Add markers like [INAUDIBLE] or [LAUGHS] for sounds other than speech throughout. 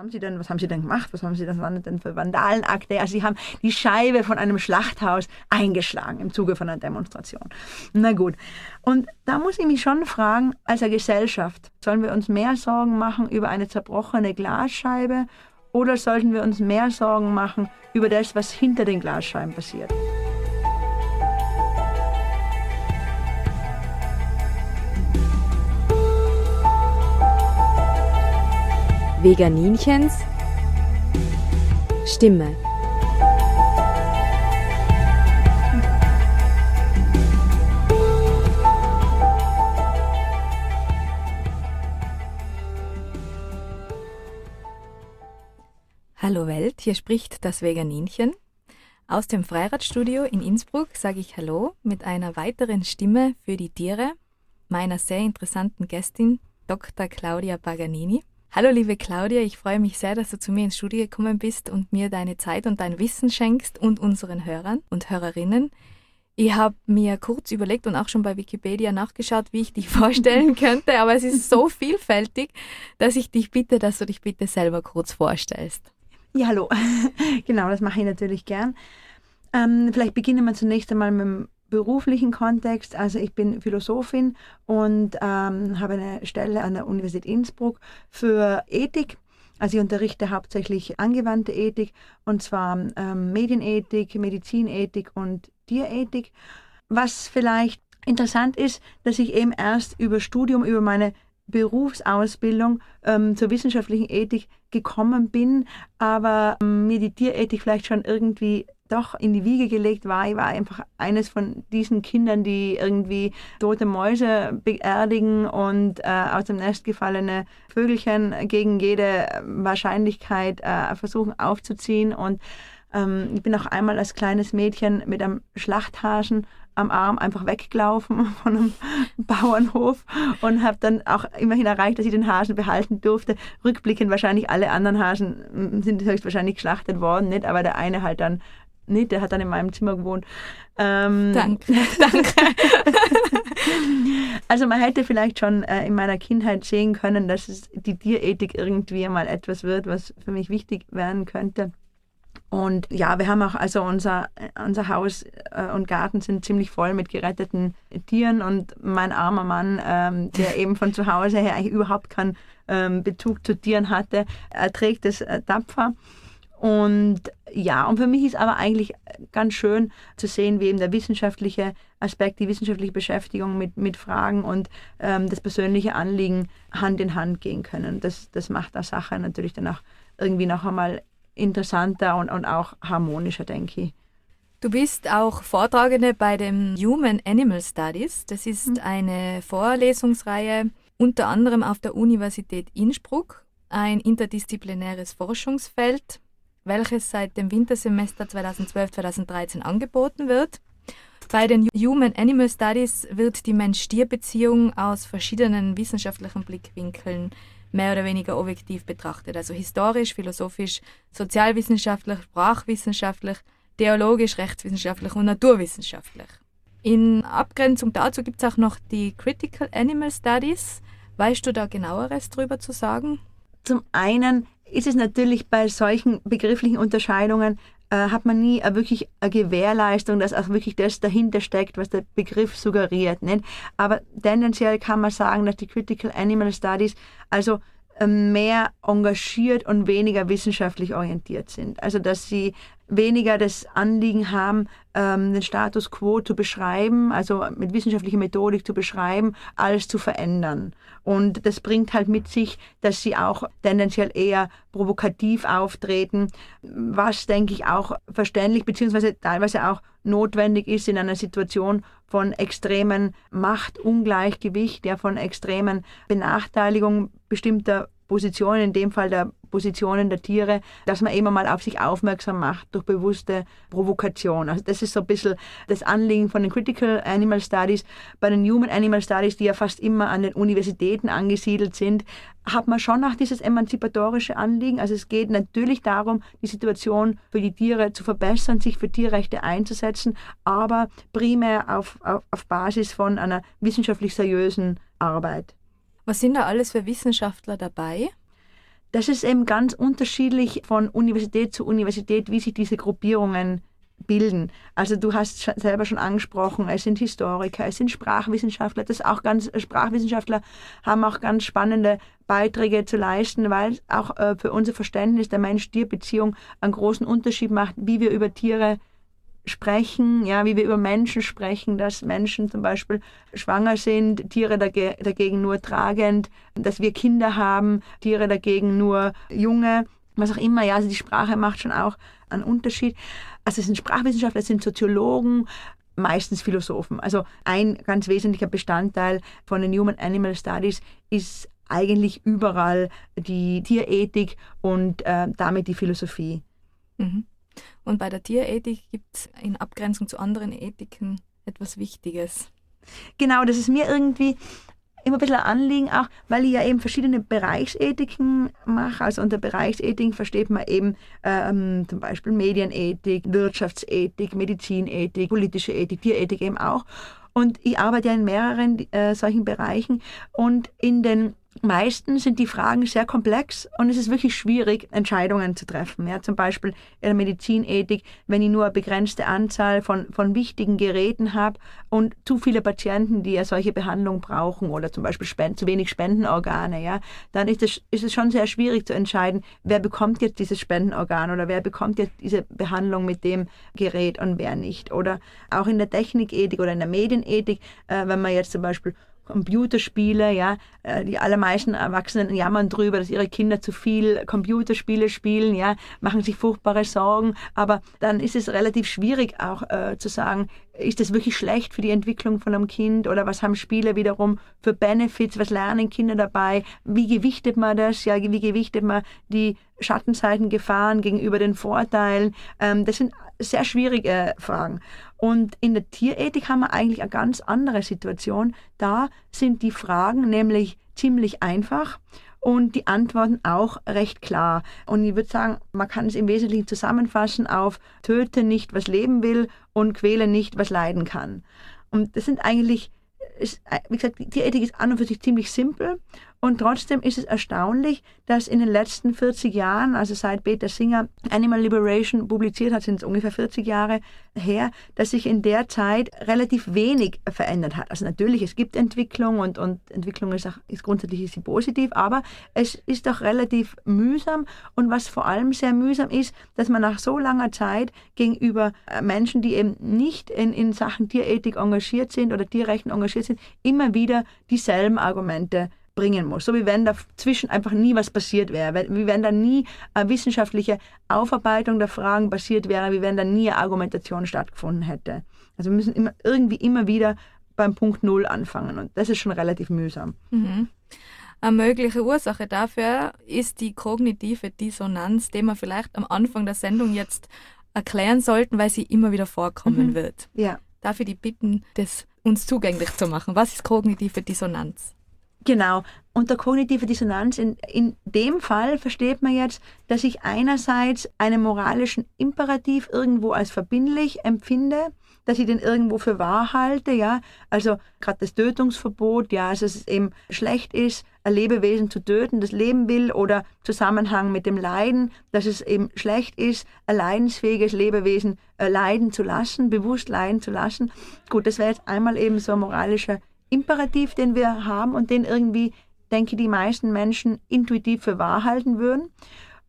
haben Sie denn, was haben Sie denn gemacht? Was haben Sie denn, waren denn für Vandalenakte? Also Sie haben die Scheibe von einem Schlachthaus eingeschlagen im Zuge von einer Demonstration. Na gut. Und da muss ich mich schon fragen, als eine Gesellschaft, sollen wir uns mehr Sorgen machen über eine zerbrochene Glasscheibe oder sollten wir uns mehr Sorgen machen über das, was hinter den Glasscheiben passiert? Veganinchens Stimme. Hallo Welt, hier spricht das Veganinchen. Aus dem Freiradstudio in Innsbruck sage ich Hallo mit einer weiteren Stimme für die Tiere, meiner sehr interessanten Gästin Dr. Claudia Paganini. Hallo liebe Claudia, ich freue mich sehr, dass du zu mir ins Studio gekommen bist und mir deine Zeit und dein Wissen schenkst und unseren Hörern und Hörerinnen. Ich habe mir kurz überlegt und auch schon bei Wikipedia nachgeschaut, wie ich dich [LAUGHS] vorstellen könnte, aber es ist so [LAUGHS] vielfältig, dass ich dich bitte, dass du dich bitte selber kurz vorstellst. Ja, hallo. [LAUGHS] genau, das mache ich natürlich gern. Ähm, vielleicht beginnen wir zunächst einmal mit dem beruflichen Kontext. Also ich bin Philosophin und ähm, habe eine Stelle an der Universität Innsbruck für Ethik. Also ich unterrichte hauptsächlich angewandte Ethik und zwar ähm, Medienethik, Medizinethik und Tierethik. Was vielleicht interessant ist, dass ich eben erst über Studium, über meine Berufsausbildung ähm, zur wissenschaftlichen Ethik gekommen bin, aber ähm, mir die Tierethik vielleicht schon irgendwie doch in die Wiege gelegt war. Ich war einfach eines von diesen Kindern, die irgendwie tote Mäuse beerdigen und äh, aus dem Nest gefallene Vögelchen gegen jede Wahrscheinlichkeit äh, versuchen aufzuziehen. Und ähm, ich bin auch einmal als kleines Mädchen mit einem Schlachthasen am Arm einfach weggelaufen [LAUGHS] von einem Bauernhof und habe dann auch immerhin erreicht, dass ich den Hasen behalten durfte. Rückblickend wahrscheinlich alle anderen Hasen sind höchstwahrscheinlich geschlachtet worden, nicht, aber der eine halt dann nicht, der hat dann in meinem Zimmer gewohnt. Ähm, danke, [LAUGHS] danke. also man hätte vielleicht schon äh, in meiner Kindheit sehen können, dass es die Tierethik irgendwie mal etwas wird, was für mich wichtig werden könnte. Und ja, wir haben auch, also unser, unser Haus äh, und Garten sind ziemlich voll mit geretteten Tieren und mein armer Mann, ähm, der eben von zu Hause her eigentlich überhaupt keinen ähm, Bezug zu Tieren hatte, erträgt es äh, tapfer. Und ja, und für mich ist aber eigentlich ganz schön zu sehen, wie eben der wissenschaftliche Aspekt, die wissenschaftliche Beschäftigung mit, mit Fragen und ähm, das persönliche Anliegen Hand in Hand gehen können. Das, das macht der Sache natürlich dann auch irgendwie noch einmal interessanter und, und auch harmonischer, denke ich. Du bist auch Vortragende bei dem Human Animal Studies. Das ist mhm. eine Vorlesungsreihe unter anderem auf der Universität Innsbruck, ein interdisziplinäres Forschungsfeld, welches seit dem Wintersemester 2012-2013 angeboten wird. Bei den Human Animal Studies wird die Mensch-Tier-Beziehung aus verschiedenen wissenschaftlichen Blickwinkeln mehr oder weniger objektiv betrachtet. Also historisch, philosophisch, sozialwissenschaftlich, sprachwissenschaftlich, theologisch, rechtswissenschaftlich und naturwissenschaftlich. In Abgrenzung dazu gibt es auch noch die Critical Animal Studies. Weißt du da genaueres drüber zu sagen? Zum einen ist es natürlich bei solchen begrifflichen Unterscheidungen äh, hat man nie eine wirklich eine Gewährleistung, dass auch wirklich das dahinter steckt, was der Begriff suggeriert. Nicht? Aber tendenziell kann man sagen, dass die Critical Animal Studies also ähm, mehr engagiert und weniger wissenschaftlich orientiert sind. Also dass sie weniger das Anliegen haben, ähm, den Status quo zu beschreiben, also mit wissenschaftlicher Methodik zu beschreiben, als zu verändern. Und das bringt halt mit sich, dass sie auch tendenziell eher provokativ auftreten, was, denke ich, auch verständlich beziehungsweise teilweise auch notwendig ist in einer Situation von extremen Machtungleichgewicht, ja, von extremen Benachteiligung bestimmter Positionen, in dem Fall der Positionen der Tiere, dass man immer mal auf sich aufmerksam macht durch bewusste Provokation. Also das ist so ein bisschen das Anliegen von den Critical Animal Studies. Bei den Human Animal Studies, die ja fast immer an den Universitäten angesiedelt sind, hat man schon auch dieses emanzipatorische Anliegen. Also es geht natürlich darum, die Situation für die Tiere zu verbessern, sich für Tierrechte einzusetzen, aber primär auf, auf, auf Basis von einer wissenschaftlich seriösen Arbeit. Was sind da alles für Wissenschaftler dabei? Das ist eben ganz unterschiedlich von Universität zu Universität, wie sich diese Gruppierungen bilden. Also du hast selber schon angesprochen, es sind Historiker, es sind Sprachwissenschaftler, das auch ganz Sprachwissenschaftler haben auch ganz spannende Beiträge zu leisten, weil auch äh, für unser Verständnis der Mensch-Tier-Beziehung einen großen Unterschied macht, wie wir über Tiere sprechen, ja, wie wir über Menschen sprechen, dass Menschen zum Beispiel schwanger sind, Tiere dage dagegen nur tragend, dass wir Kinder haben, Tiere dagegen nur junge, was auch immer, ja, also die Sprache macht schon auch einen Unterschied. Also es sind Sprachwissenschaftler, es sind Soziologen, meistens Philosophen. Also ein ganz wesentlicher Bestandteil von den Human Animal Studies ist eigentlich überall die Tierethik und äh, damit die Philosophie. Mhm. Und bei der Tierethik gibt es in Abgrenzung zu anderen Ethiken etwas Wichtiges. Genau, das ist mir irgendwie immer ein bisschen ein Anliegen, auch weil ich ja eben verschiedene Bereichsethiken mache. Also unter Bereichsethik versteht man eben ähm, zum Beispiel Medienethik, Wirtschaftsethik, Medizinethik, politische Ethik, Tierethik eben auch. Und ich arbeite ja in mehreren äh, solchen Bereichen und in den Meistens sind die Fragen sehr komplex und es ist wirklich schwierig, Entscheidungen zu treffen. Ja, zum Beispiel in der Medizinethik, wenn ich nur eine begrenzte Anzahl von, von wichtigen Geräten habe und zu viele Patienten, die ja solche Behandlung brauchen oder zum Beispiel Spend, zu wenig Spendenorgane, ja, dann ist es, ist es schon sehr schwierig zu entscheiden, wer bekommt jetzt dieses Spendenorgan oder wer bekommt jetzt diese Behandlung mit dem Gerät und wer nicht. Oder auch in der Technikethik oder in der Medienethik, äh, wenn man jetzt zum Beispiel Computerspiele, ja, äh, die allermeisten Erwachsenen jammern drüber, dass ihre Kinder zu viel Computerspiele spielen, ja, machen sich furchtbare Sorgen, aber dann ist es relativ schwierig auch äh, zu sagen, ist das wirklich schlecht für die Entwicklung von einem Kind oder was haben Spiele wiederum für Benefits, was lernen Kinder dabei, wie gewichtet man das, ja, wie gewichtet man die Schattenseiten, Gefahren gegenüber den Vorteilen, ähm, das sind sehr schwierige Fragen. Und in der Tierethik haben wir eigentlich eine ganz andere Situation. Da sind die Fragen nämlich ziemlich einfach und die Antworten auch recht klar. Und ich würde sagen, man kann es im Wesentlichen zusammenfassen auf töte nicht, was leben will und quäle nicht, was leiden kann. Und das sind eigentlich, wie gesagt, die Tierethik ist an und für sich ziemlich simpel und trotzdem ist es erstaunlich, dass in den letzten 40 Jahren, also seit Peter Singer Animal Liberation publiziert hat, sind es ungefähr 40 Jahre her, dass sich in der Zeit relativ wenig verändert hat. Also natürlich, es gibt Entwicklung und, und Entwicklung ist, auch, ist grundsätzlich ist sie positiv, aber es ist doch relativ mühsam und was vor allem sehr mühsam ist, dass man nach so langer Zeit gegenüber äh, Menschen, die eben nicht in, in Sachen Tierethik engagiert sind oder Tierrechten engagiert sind, immer wieder dieselben Argumente bringen muss. So wie wenn dazwischen einfach nie was passiert wäre, wie wenn da nie eine wissenschaftliche Aufarbeitung der Fragen passiert wäre, wie wenn da nie eine Argumentation stattgefunden hätte. Also wir müssen immer, irgendwie immer wieder beim Punkt Null anfangen und das ist schon relativ mühsam. Mhm. Eine mögliche Ursache dafür ist die kognitive Dissonanz, die wir vielleicht am Anfang der Sendung jetzt erklären sollten, weil sie immer wieder vorkommen mhm. wird. Ja. Dafür die bitten, das uns zugänglich zu machen. Was ist kognitive Dissonanz? Genau. Unter kognitive Dissonanz, in, in dem Fall versteht man jetzt, dass ich einerseits einen moralischen Imperativ irgendwo als verbindlich empfinde, dass ich den irgendwo für wahr halte, ja. Also gerade das Tötungsverbot, ja, also dass es eben schlecht ist, ein Lebewesen zu töten, das leben will, oder Zusammenhang mit dem Leiden, dass es eben schlecht ist, ein leidensfähiges Lebewesen äh, leiden zu lassen, bewusst leiden zu lassen. Gut, das wäre jetzt einmal eben so ein moralischer Imperativ, den wir haben und den irgendwie, denke ich, die meisten Menschen intuitiv für wahr halten würden.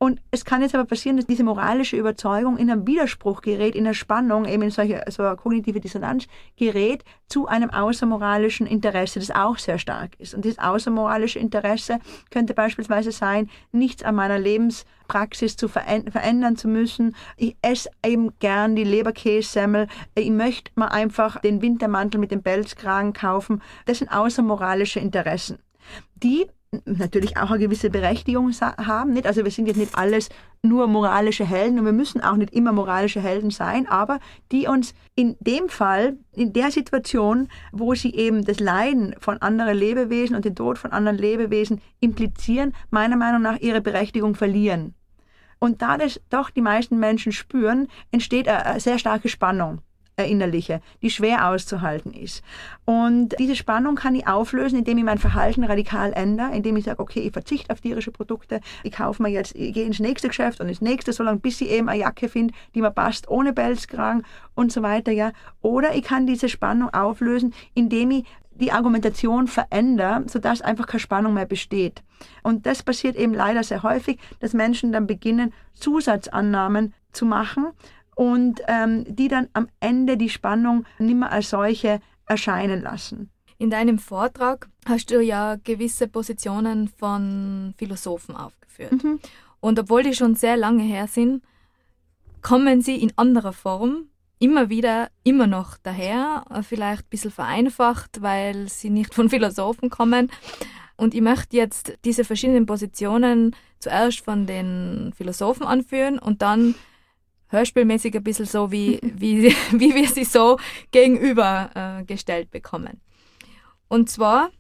Und es kann jetzt aber passieren, dass diese moralische Überzeugung in einem Widerspruch gerät, in einer Spannung, eben in solche, so eine kognitive Dissonanz gerät zu einem außermoralischen Interesse, das auch sehr stark ist. Und dieses außermoralische Interesse könnte beispielsweise sein, nichts an meiner Lebenspraxis zu verändern zu müssen. Ich esse eben gern die Leberkässemmel. Ich möchte mal einfach den Wintermantel mit dem Pelzkragen kaufen. Das sind außermoralische Interessen die natürlich auch eine gewisse Berechtigung haben. Nicht? Also wir sind jetzt nicht alles nur moralische Helden und wir müssen auch nicht immer moralische Helden sein, aber die uns in dem Fall, in der Situation, wo sie eben das Leiden von anderen Lebewesen und den Tod von anderen Lebewesen implizieren, meiner Meinung nach ihre Berechtigung verlieren. Und da das doch die meisten Menschen spüren, entsteht eine sehr starke Spannung verinnerliche, die schwer auszuhalten ist. Und diese Spannung kann ich auflösen, indem ich mein Verhalten radikal ändere, indem ich sage, okay, ich verzichte auf tierische Produkte, ich kaufe mir jetzt, ich gehe ins nächste Geschäft und ins nächste, solange bis ich eben eine Jacke finde, die mir passt, ohne Pelzkragen und so weiter, ja. Oder ich kann diese Spannung auflösen, indem ich die Argumentation verändere, sodass einfach keine Spannung mehr besteht. Und das passiert eben leider sehr häufig, dass Menschen dann beginnen, Zusatzannahmen zu machen und ähm, die dann am Ende die Spannung nicht mehr als solche erscheinen lassen. In deinem Vortrag hast du ja gewisse Positionen von Philosophen aufgeführt. Mhm. Und obwohl die schon sehr lange her sind, kommen sie in anderer Form immer wieder, immer noch daher, vielleicht ein bisschen vereinfacht, weil sie nicht von Philosophen kommen. Und ich möchte jetzt diese verschiedenen Positionen zuerst von den Philosophen anführen und dann hörspielmäßig ein bisschen so, wie, wie, [LAUGHS] wie wir sie so gegenübergestellt äh, bekommen. Und zwar,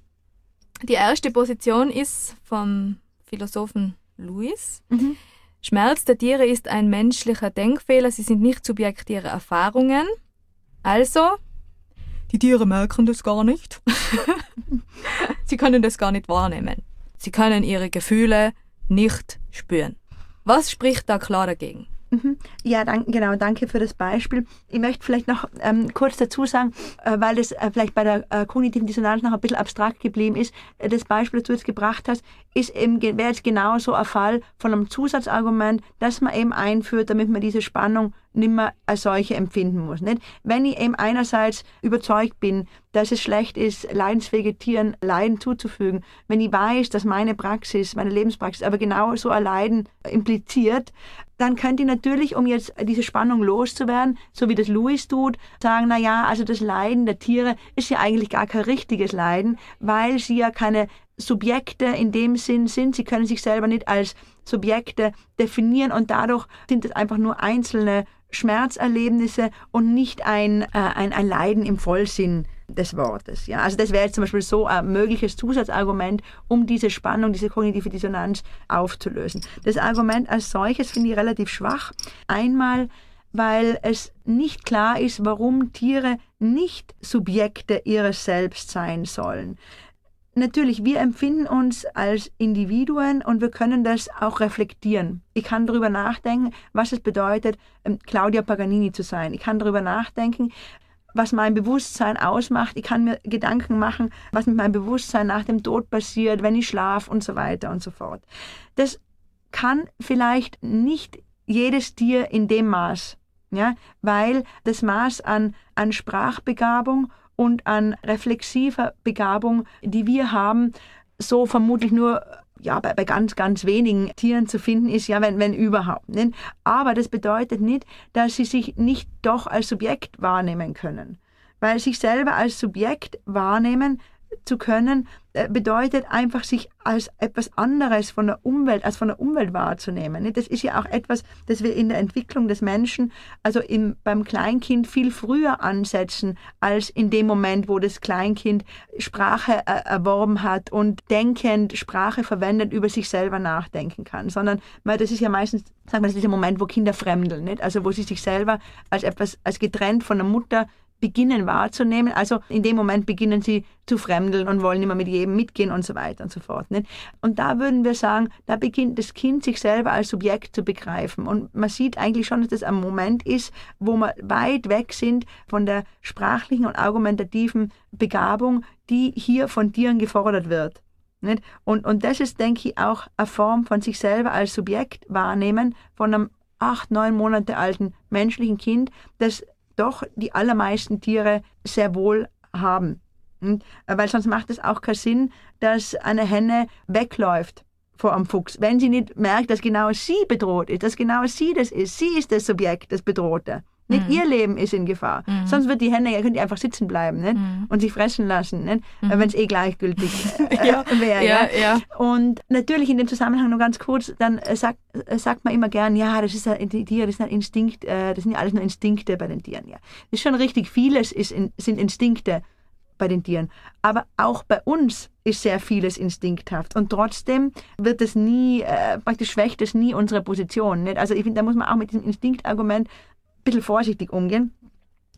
die erste Position ist vom Philosophen Louis. Mhm. Schmerz der Tiere ist ein menschlicher Denkfehler, sie sind nicht Subjekt ihrer Erfahrungen. Also, die Tiere merken das gar nicht. [LAUGHS] sie können das gar nicht wahrnehmen. Sie können ihre Gefühle nicht spüren. Was spricht da klar dagegen? Mhm. Ja, dank, genau, danke für das Beispiel. Ich möchte vielleicht noch ähm, kurz dazu sagen, äh, weil das äh, vielleicht bei der äh, kognitiven Dissonanz noch ein bisschen abstrakt geblieben ist. Äh, das Beispiel, das du jetzt gebracht hast, ist eben, wäre jetzt genauso ein Fall von einem Zusatzargument, das man eben einführt, damit man diese Spannung nicht mehr als solche empfinden muss. Nicht? Wenn ich eben einerseits überzeugt bin, dass es schlecht ist, leidensfähige Tieren Leiden zuzufügen, wenn ich weiß, dass meine Praxis, meine Lebenspraxis aber genau so ein Leiden impliziert, dann könnte ich natürlich, um jetzt diese Spannung loszuwerden, so wie das Louis tut, sagen, na ja, also das Leiden der Tiere ist ja eigentlich gar kein richtiges Leiden, weil sie ja keine Subjekte in dem Sinn sind. Sie können sich selber nicht als Subjekte definieren und dadurch sind es einfach nur einzelne Schmerzerlebnisse und nicht ein, äh, ein, ein Leiden im Vollsinn des Wortes. Ja? Also das wäre jetzt zum Beispiel so ein mögliches Zusatzargument, um diese Spannung, diese kognitive Dissonanz aufzulösen. Das Argument als solches finde ich relativ schwach. Einmal, weil es nicht klar ist, warum Tiere nicht Subjekte ihres Selbst sein sollen natürlich, wir empfinden uns als Individuen und wir können das auch reflektieren. Ich kann darüber nachdenken, was es bedeutet, ähm, Claudia Paganini zu sein. Ich kann darüber nachdenken, was mein Bewusstsein ausmacht. Ich kann mir Gedanken machen, was mit meinem Bewusstsein nach dem Tod passiert, wenn ich schlafe und so weiter und so fort. Das kann vielleicht nicht jedes Tier in dem Maß, ja, weil das Maß an, an Sprachbegabung und an reflexiver Begabung, die wir haben, so vermutlich nur ja, bei, bei, ganz, ganz wenigen Tieren zu finden ist, ja, wenn, wenn überhaupt. Nicht? Aber das bedeutet nicht, dass sie sich nicht doch als Subjekt wahrnehmen können. Weil sich selber als Subjekt wahrnehmen zu können, bedeutet einfach, sich als etwas anderes von der Umwelt, als von der Umwelt wahrzunehmen. Das ist ja auch etwas, das wir in der Entwicklung des Menschen, also im, beim Kleinkind viel früher ansetzen, als in dem Moment, wo das Kleinkind Sprache äh, erworben hat und denkend Sprache verwendet, über sich selber nachdenken kann. Sondern, weil das ist ja meistens, sagen wir, das ist der Moment, wo Kinder fremdeln, nicht? also wo sie sich selber als etwas, als getrennt von der Mutter beginnen wahrzunehmen. Also in dem Moment beginnen sie zu fremdeln und wollen immer mit jedem mitgehen und so weiter und so fort. Nicht? Und da würden wir sagen, da beginnt das Kind sich selber als Subjekt zu begreifen. Und man sieht eigentlich schon, dass das ein Moment ist, wo wir weit weg sind von der sprachlichen und argumentativen Begabung, die hier von Tieren gefordert wird. Nicht? Und, und das ist, denke ich, auch eine Form von sich selber als Subjekt wahrnehmen von einem acht, neun Monate alten menschlichen Kind, das doch die allermeisten Tiere sehr wohl haben. Hm? Weil sonst macht es auch keinen Sinn, dass eine Henne wegläuft vor einem Fuchs, wenn sie nicht merkt, dass genau sie bedroht ist, dass genau sie das ist. Sie ist das Subjekt, das Bedrohte. Nicht mhm. ihr Leben ist in Gefahr. Mhm. Sonst wird die Henne, ja könnt ihr einfach sitzen bleiben nicht? Mhm. und sich fressen lassen, nicht? Mhm. wenn es eh gleichgültig [LAUGHS] äh, ja. wäre. Ja, ja. Und natürlich in dem Zusammenhang nur ganz kurz, dann äh, sagt, äh, sagt man immer gern, ja, das ist ein, die Tiere, das ist ein Instinkt, äh, das sind ja alles nur Instinkte bei den Tieren. Ja. Das ist schon richtig, vieles ist in, sind Instinkte bei den Tieren. Aber auch bei uns ist sehr vieles instinkthaft. Und trotzdem wird es nie, äh, praktisch schwächt es nie unsere Position. Nicht? Also ich finde, da muss man auch mit diesem Instinktargument bisschen vorsichtig umgehen.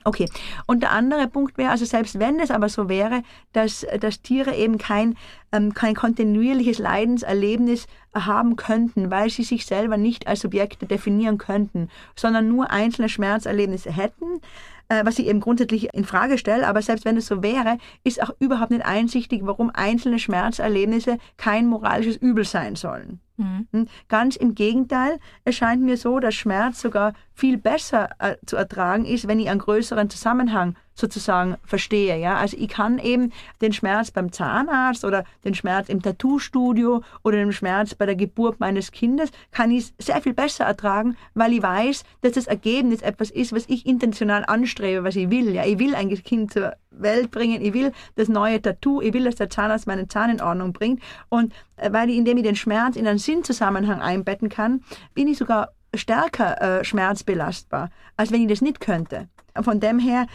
Okay. Und der andere Punkt wäre, also selbst wenn es aber so wäre, dass, dass Tiere eben kein, ähm, kein kontinuierliches Leidenserlebnis haben könnten, weil sie sich selber nicht als Subjekte definieren könnten, sondern nur einzelne Schmerzerlebnisse hätten, äh, was ich eben grundsätzlich in Frage stelle, aber selbst wenn es so wäre, ist auch überhaupt nicht einsichtig, warum einzelne Schmerzerlebnisse kein moralisches Übel sein sollen. Mhm. Hm? Ganz im Gegenteil, es scheint mir so, dass Schmerz sogar viel besser äh, zu ertragen ist, wenn ich einen größeren Zusammenhang sozusagen verstehe. Ja? Also ich kann eben den Schmerz beim Zahnarzt oder den Schmerz im Tattoo-Studio oder den Schmerz bei der Geburt meines Kindes, kann ich sehr viel besser ertragen, weil ich weiß, dass das Ergebnis etwas ist, was ich intentional anstrebe, was ich will. Ja? Ich will ein Kind zur Welt bringen, ich will das neue Tattoo, ich will, dass der Zahnarzt meinen Zahn in Ordnung bringt. Und äh, weil ich, indem ich den Schmerz in einen Sinnzusammenhang einbetten kann, bin ich sogar stärker äh, schmerzbelastbar, als wenn ich das nicht könnte. Von dem her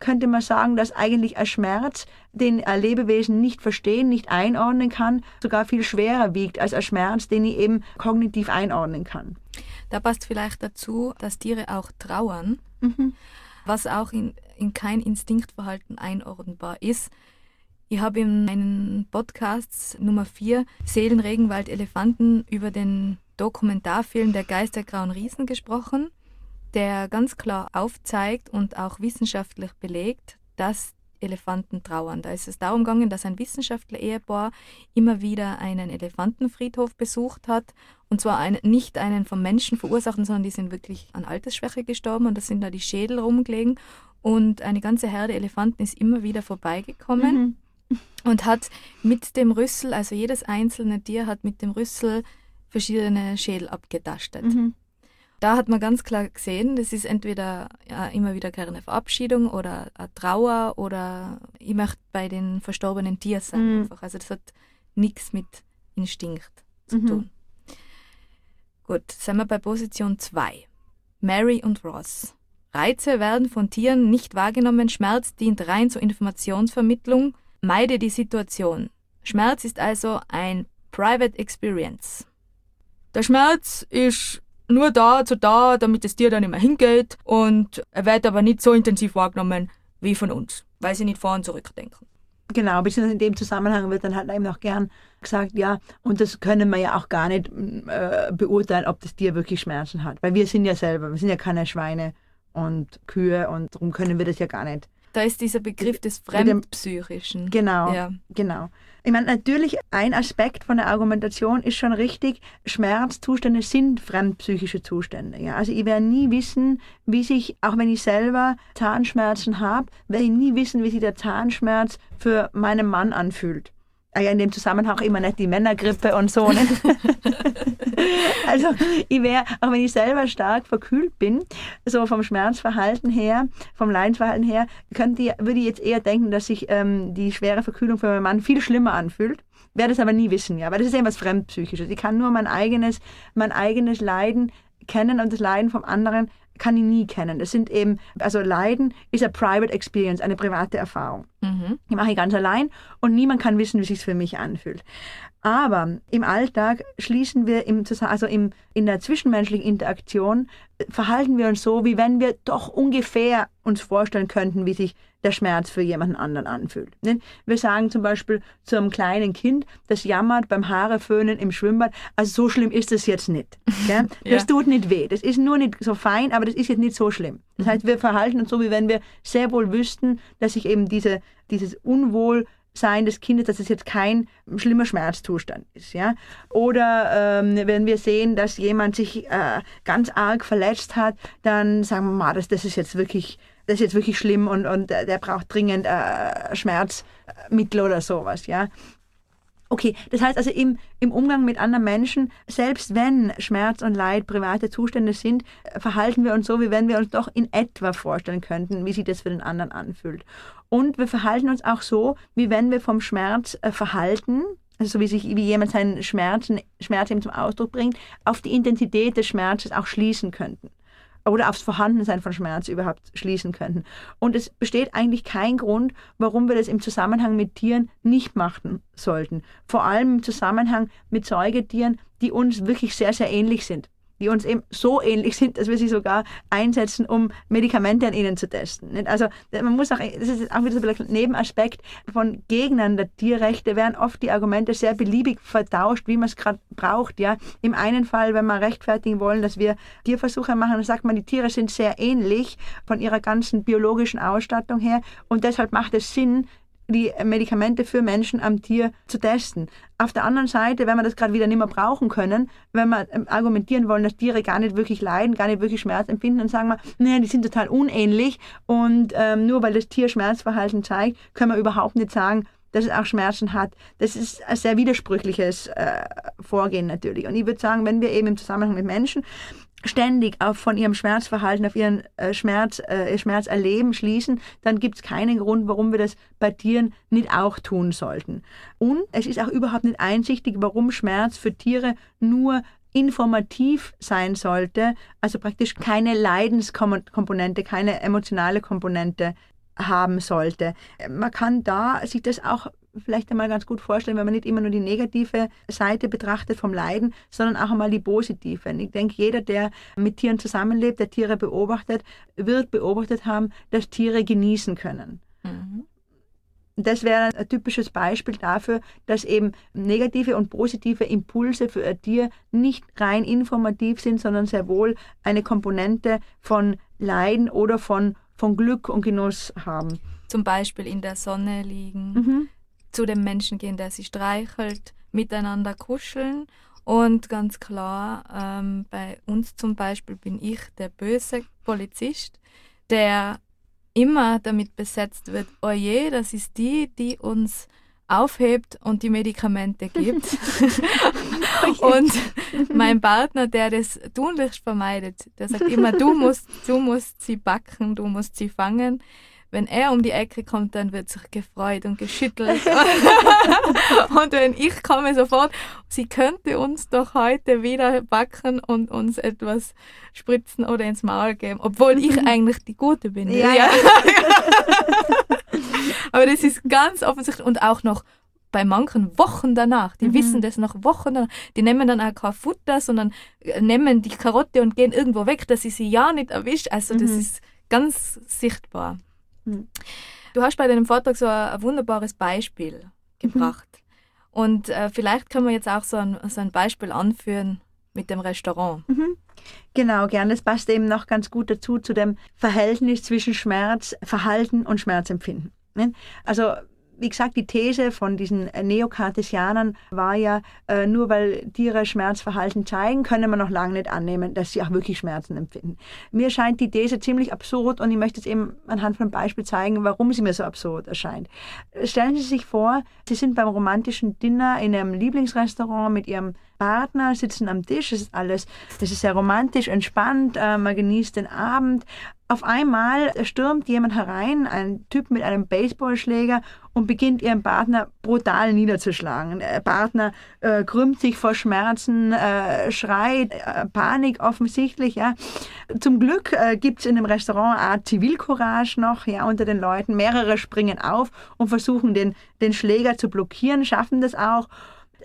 könnte man sagen, dass eigentlich ein Schmerz, den ein Lebewesen nicht verstehen, nicht einordnen kann, sogar viel schwerer wiegt als ein Schmerz, den ich eben kognitiv einordnen kann. Da passt vielleicht dazu, dass Tiere auch trauern, mhm. was auch in, in kein Instinktverhalten einordnbar ist. Ich habe in meinen Podcasts Nummer 4 Seelenregenwald Elefanten über den Dokumentarfilm Der Geist der grauen Riesen gesprochen, der ganz klar aufzeigt und auch wissenschaftlich belegt, dass Elefanten trauern. Da ist es darum gegangen, dass ein Wissenschaftler-Ehepaar immer wieder einen Elefantenfriedhof besucht hat. Und zwar ein, nicht einen vom Menschen verursachten, sondern die sind wirklich an Altersschwäche gestorben und da sind da die Schädel rumgelegen. Und eine ganze Herde Elefanten ist immer wieder vorbeigekommen mhm. und hat mit dem Rüssel, also jedes einzelne Tier hat mit dem Rüssel verschiedene Schädel abgetastet. Mhm. Da hat man ganz klar gesehen, das ist entweder ja, immer wieder eine Verabschiedung oder eine Trauer oder ich möchte bei den verstorbenen Tieren sein. Mhm. Einfach. Also das hat nichts mit Instinkt zu mhm. tun. Gut, sind wir bei Position 2. Mary und Ross. Reize werden von Tieren nicht wahrgenommen. Schmerz dient rein zur Informationsvermittlung. Meide die Situation. Schmerz ist also ein Private Experience. Der Schmerz ist nur dazu da, damit das Tier dann immer hingeht und er wird aber nicht so intensiv wahrgenommen wie von uns, weil sie nicht vor und zurückdenken. Genau, beziehungsweise in dem Zusammenhang wird dann halt eben auch gern gesagt, ja, und das können wir ja auch gar nicht äh, beurteilen, ob das Tier wirklich Schmerzen hat. Weil wir sind ja selber, wir sind ja keine Schweine und Kühe und darum können wir das ja gar nicht. Da ist dieser Begriff des Fremdpsychischen. Genau, ja. genau. Ich meine, natürlich ein Aspekt von der Argumentation ist schon richtig, Schmerzzustände sind fremdpsychische Zustände. Ja? Also ich werde nie wissen, wie sich, auch wenn ich selber Zahnschmerzen habe, werde ich nie wissen, wie sich der Zahnschmerz für meinen Mann anfühlt. Ah ja, in dem Zusammenhang immer nicht die Männergrippe und so. Ne? [LAUGHS] also ich wäre, auch wenn ich selber stark verkühlt bin, so vom Schmerzverhalten her, vom Leidensverhalten her, könnte würde ich jetzt eher denken, dass sich ähm, die schwere Verkühlung für meinen Mann viel schlimmer anfühlt. Werde es aber nie wissen, ja, weil das ist etwas Fremdpsychisches. Ich kann nur mein eigenes, mein eigenes Leiden kennen und das Leiden vom anderen kann ich nie kennen. Das sind eben, also Leiden ist eine Private Experience, eine private Erfahrung. Mhm. Die mache ich ganz allein und niemand kann wissen, wie es sich für mich anfühlt. Aber im Alltag schließen wir im, also im, in der zwischenmenschlichen Interaktion verhalten wir uns so, wie wenn wir doch ungefähr uns vorstellen könnten, wie sich der Schmerz für jemanden anderen anfühlt. Wir sagen zum Beispiel zu einem kleinen Kind, das jammert beim Haareföhnen im Schwimmbad, also so schlimm ist es jetzt nicht. [LAUGHS] Das ja. tut nicht weh. Das ist nur nicht so fein, aber das ist jetzt nicht so schlimm. Das heißt, wir verhalten uns so, wie wenn wir sehr wohl wüssten, dass sich eben diese, dieses Unwohl sein des Kindes, dass es jetzt kein schlimmer Schmerzzustand ist. Ja? Oder ähm, wenn wir sehen, dass jemand sich äh, ganz arg verletzt hat, dann sagen wir mal, das, das ist jetzt wirklich das ist jetzt wirklich schlimm und, und der braucht dringend äh, Schmerzmittel oder sowas. Ja? Okay, das heißt also im, im Umgang mit anderen Menschen, selbst wenn Schmerz und Leid private Zustände sind, verhalten wir uns so, wie wenn wir uns doch in etwa vorstellen könnten, wie sich das für den anderen anfühlt. Und wir verhalten uns auch so, wie wenn wir vom Schmerz äh, verhalten, also so wie sich wie jemand seinen Schmerzen, Schmerz eben zum Ausdruck bringt, auf die Intensität des Schmerzes auch schließen könnten oder aufs Vorhandensein von Schmerz überhaupt schließen könnten. Und es besteht eigentlich kein Grund, warum wir das im Zusammenhang mit Tieren nicht machen sollten. Vor allem im Zusammenhang mit Säugetieren, die uns wirklich sehr, sehr ähnlich sind. Die uns eben so ähnlich sind, dass wir sie sogar einsetzen, um Medikamente an ihnen zu testen. Also man muss auch, das ist auch wieder so ein Nebenaspekt von Gegnern der Tierrechte, werden oft die Argumente sehr beliebig vertauscht, wie man es gerade braucht. Ja? Im einen Fall, wenn wir rechtfertigen wollen, dass wir Tierversuche machen, dann sagt man, die Tiere sind sehr ähnlich von ihrer ganzen biologischen Ausstattung her und deshalb macht es Sinn, die Medikamente für Menschen am Tier zu testen. Auf der anderen Seite, wenn wir das gerade wieder nicht mehr brauchen können, wenn wir ähm, argumentieren wollen, dass Tiere gar nicht wirklich leiden, gar nicht wirklich Schmerz empfinden, dann sagen wir, naja, die sind total unähnlich und ähm, nur weil das Tier Schmerzverhalten zeigt, können wir überhaupt nicht sagen, dass es auch Schmerzen hat. Das ist ein sehr widersprüchliches äh, Vorgehen natürlich. Und ich würde sagen, wenn wir eben im Zusammenhang mit Menschen ständig auf von ihrem Schmerzverhalten, auf ihren äh, Schmerz, äh, Schmerzerleben schließen, dann gibt es keinen Grund, warum wir das bei Tieren nicht auch tun sollten. Und es ist auch überhaupt nicht einsichtig, warum Schmerz für Tiere nur informativ sein sollte, also praktisch keine Leidenskomponente, keine emotionale Komponente haben sollte. Man kann da sich das auch vielleicht einmal ganz gut vorstellen, wenn man nicht immer nur die negative Seite betrachtet vom Leiden, sondern auch einmal die positive. Und ich denke, jeder, der mit Tieren zusammenlebt, der Tiere beobachtet, wird beobachtet haben, dass Tiere genießen können. Mhm. Das wäre ein typisches Beispiel dafür, dass eben negative und positive Impulse für ein Tier nicht rein informativ sind, sondern sehr wohl eine Komponente von Leiden oder von, von Glück und Genuss haben. Zum Beispiel in der Sonne liegen, mhm zu dem Menschen gehen, der sie streichelt, miteinander kuscheln. Und ganz klar, ähm, bei uns zum Beispiel bin ich der böse Polizist, der immer damit besetzt wird, oje, das ist die, die uns aufhebt und die Medikamente gibt. [LAUGHS] [LAUGHS] und mein Partner, der das tunlichst vermeidet, der sagt immer, du musst, du musst sie backen, du musst sie fangen wenn er um die Ecke kommt, dann wird sich gefreut und geschüttelt. [LAUGHS] und wenn ich komme sofort, sie könnte uns doch heute wieder backen und uns etwas spritzen oder ins Maul geben, obwohl ich [LAUGHS] eigentlich die Gute bin. Ja. ja. [LAUGHS] Aber das ist ganz offensichtlich und auch noch bei manchen Wochen danach, die mhm. wissen das noch Wochen danach, die nehmen dann auch kein Futter, sondern nehmen die Karotte und gehen irgendwo weg, dass sie sie ja nicht erwischt. Also das mhm. ist ganz sichtbar. Hm. Du hast bei deinem Vortrag so ein, ein wunderbares Beispiel gebracht. Mhm. Und äh, vielleicht können wir jetzt auch so ein, so ein Beispiel anführen mit dem Restaurant. Mhm. Genau, gern. Das passt eben noch ganz gut dazu, zu dem Verhältnis zwischen Schmerz, Verhalten und Schmerzempfinden. Ne? Also wie gesagt, die These von diesen Neokartesianern war ja, äh, nur weil Tiere Schmerzverhalten zeigen, können wir noch lange nicht annehmen, dass sie auch wirklich Schmerzen empfinden. Mir scheint die These ziemlich absurd und ich möchte jetzt eben anhand von einem Beispiel zeigen, warum sie mir so absurd erscheint. Stellen Sie sich vor, Sie sind beim romantischen Dinner in einem Lieblingsrestaurant mit Ihrem Partner, sitzen am Tisch, es ist alles, es ist sehr romantisch, entspannt, äh, man genießt den Abend. Auf einmal stürmt jemand herein, ein Typ mit einem Baseballschläger und beginnt ihren Partner brutal niederzuschlagen. Der Partner äh, krümmt sich vor Schmerzen, äh, schreit, äh, Panik offensichtlich. Ja. Zum Glück äh, gibt es in dem Restaurant eine Art Zivilcourage noch ja, unter den Leuten. Mehrere springen auf und versuchen den, den Schläger zu blockieren, schaffen das auch.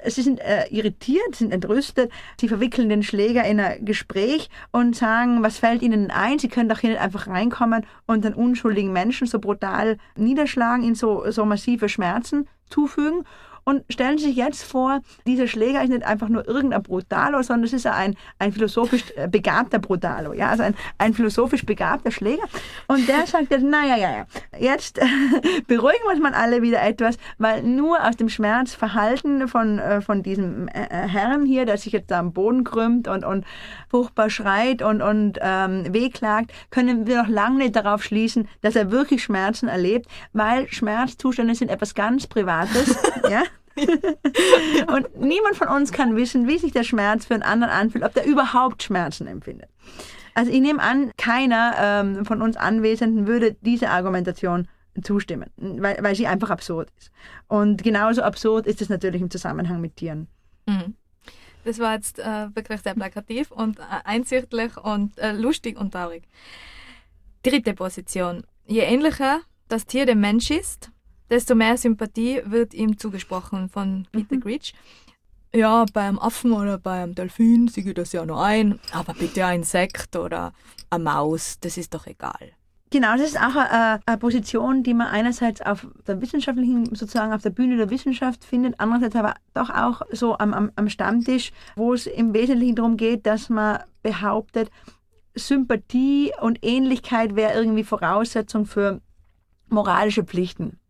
Sie sind äh, irritiert, sind entrüstet. Sie verwickeln den Schläger in ein Gespräch und sagen, was fällt Ihnen ein? Sie können doch hier nicht einfach reinkommen und den unschuldigen Menschen so brutal niederschlagen, ihnen so, so massive Schmerzen zufügen. Und stellen Sie sich jetzt vor, dieser Schläger ist nicht einfach nur irgendein Brutalo, sondern es ist ein, ein philosophisch äh, begabter Brutalo, ja, also ein, ein philosophisch begabter Schläger. Und der sagt jetzt, naja, ja, ja, jetzt [LAUGHS] beruhigen wir uns mal alle wieder etwas, weil nur aus dem Schmerzverhalten von, äh, von diesem äh, Herrn hier, der sich jetzt da am Boden krümmt und, und furchtbar schreit und, und ähm, wehklagt, können wir noch lange nicht darauf schließen, dass er wirklich Schmerzen erlebt, weil Schmerzzustände sind etwas ganz Privates, [LAUGHS] ja. [LAUGHS] und niemand von uns kann wissen, wie sich der Schmerz für einen anderen anfühlt, ob der überhaupt Schmerzen empfindet. Also ich nehme an, keiner ähm, von uns Anwesenden würde diese Argumentation zustimmen, weil, weil sie einfach absurd ist. Und genauso absurd ist es natürlich im Zusammenhang mit Tieren. Mhm. Das war jetzt äh, wirklich sehr plakativ und äh, einsichtlich und äh, lustig und traurig. Dritte Position. Je ähnlicher das Tier dem Mensch ist, desto mehr Sympathie wird ihm zugesprochen von Peter mhm. Grich. ja, beim Affen oder beim Delfin ich das ja noch ein, aber bitte ein Insekt oder eine Maus, das ist doch egal. Genau, das ist auch eine, eine, Position, die man einerseits auf der wissenschaftlichen, sozusagen auf der Bühne der Wissenschaft findet, andererseits aber doch auch so am, am, am Stammtisch, wo es im Wesentlichen darum geht, dass man behauptet, Sympathie und Ähnlichkeit wäre irgendwie Voraussetzung für moralische Pflichten.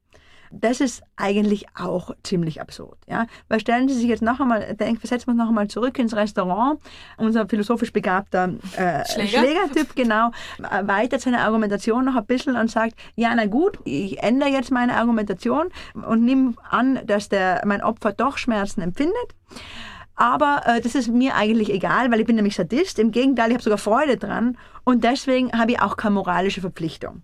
Das ist eigentlich auch ziemlich absurd. Ja? Weil stellen Sie sich jetzt noch einmal, versetzen wir uns noch einmal zurück ins Restaurant. Unser philosophisch begabter äh, Schläger. Schlägertyp, genau, erweitert seine Argumentation noch ein bisschen und sagt, ja, na gut, ich ändere jetzt meine Argumentation und nehme an, dass der, mein Opfer doch Schmerzen empfindet. Aber äh, das ist mir eigentlich egal, weil ich bin nämlich Sadist. Im Gegenteil, ich habe sogar Freude dran. Und deswegen habe ich auch keine moralische Verpflichtung.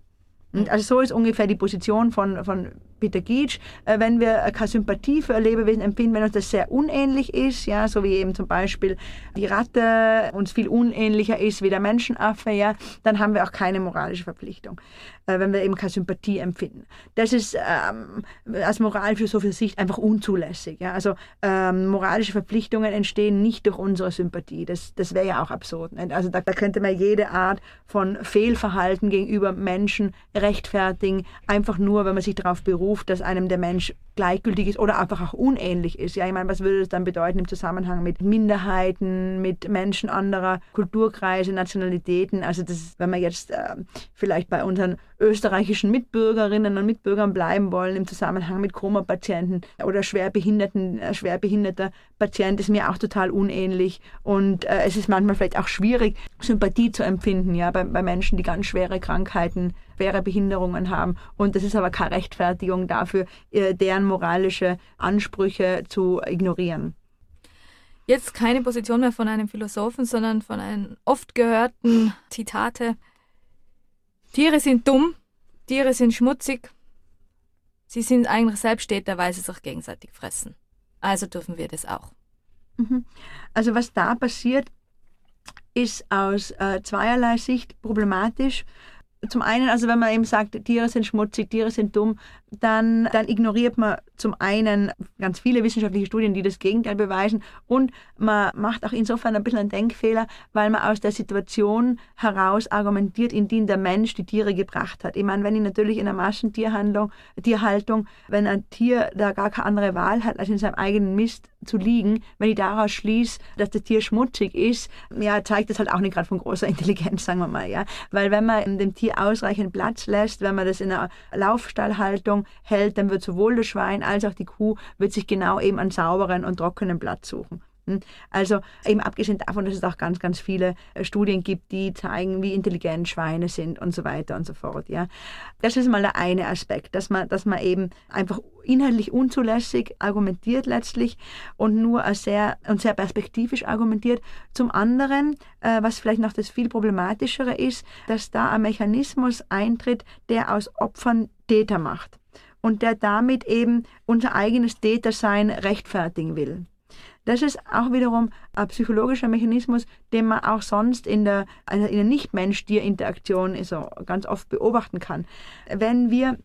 Und also so ist ungefähr die Position von, von Peter Gietsch, äh, wenn wir äh, keine Sympathie für ein Lebewesen empfinden, wenn uns das sehr unähnlich ist, ja, so wie eben zum Beispiel die Ratte uns viel unähnlicher ist wie der Menschenaffe, ja, dann haben wir auch keine moralische Verpflichtung, äh, wenn wir eben keine Sympathie empfinden. Das ist ähm, aus moralphilosophischer Sicht einfach unzulässig. Ja. Also ähm, moralische Verpflichtungen entstehen nicht durch unsere Sympathie. Das, das wäre ja auch absurd. Also da, da könnte man jede Art von Fehlverhalten gegenüber Menschen rechtfertigen, einfach nur, wenn man sich darauf beruft, Beruf, dass einem der Mensch gleichgültig ist oder einfach auch unähnlich ist. Ja, ich meine, was würde das dann bedeuten im Zusammenhang mit Minderheiten, mit Menschen anderer Kulturkreise, Nationalitäten? Also das, wenn wir jetzt äh, vielleicht bei unseren österreichischen Mitbürgerinnen und Mitbürgern bleiben wollen im Zusammenhang mit Koma-Patienten oder schwerbehinderten, äh, schwerbehinderter Patient ist mir auch total unähnlich und äh, es ist manchmal vielleicht auch schwierig, Sympathie zu empfinden, ja, bei, bei Menschen, die ganz schwere Krankheiten schwere Behinderungen haben. Und das ist aber keine Rechtfertigung dafür, äh, deren moralische Ansprüche zu ignorieren. Jetzt keine Position mehr von einem Philosophen, sondern von einem oft gehörten Zitate. Tiere sind dumm, Tiere sind schmutzig, sie sind eigentlich Selbsttäter, weil sie sich gegenseitig fressen. Also dürfen wir das auch. Mhm. Also was da passiert, ist aus äh, zweierlei Sicht problematisch zum einen, also wenn man eben sagt, Tiere sind schmutzig, Tiere sind dumm, dann, dann ignoriert man zum einen ganz viele wissenschaftliche Studien, die das Gegenteil beweisen und man macht auch insofern ein bisschen einen Denkfehler, weil man aus der Situation heraus argumentiert, in die der Mensch die Tiere gebracht hat. Ich meine, wenn ich natürlich in einer Massentierhandlung, Tierhaltung, wenn ein Tier da gar keine andere Wahl hat, als in seinem eigenen Mist zu liegen, wenn ich daraus schließe, dass das Tier schmutzig ist, ja, zeigt das halt auch nicht gerade von großer [LAUGHS] Intelligenz, sagen wir mal, ja. Weil wenn man dem Tier ausreichend Platz lässt, wenn man das in einer Laufstallhaltung hält, dann wird sowohl das Schwein als auch die Kuh wird sich genau eben einen sauberen und trockenen Platz suchen. Hm? Also eben abgesehen davon, dass es auch ganz, ganz viele äh, Studien gibt, die zeigen, wie intelligent Schweine sind und so weiter und so fort. Ja. Das ist mal der eine Aspekt, dass man, dass man eben einfach inhaltlich unzulässig argumentiert letztlich und nur sehr und sehr perspektivisch argumentiert. Zum anderen, äh, was vielleicht noch das viel problematischere ist, dass da ein Mechanismus eintritt, der aus Opfern Täter macht und der damit eben unser eigenes Tätersein rechtfertigen will. Das ist auch wiederum ein psychologischer Mechanismus, den man auch sonst in der, also in der Nicht-Mensch-Tier-Interaktion so ganz oft beobachten kann. Wenn wir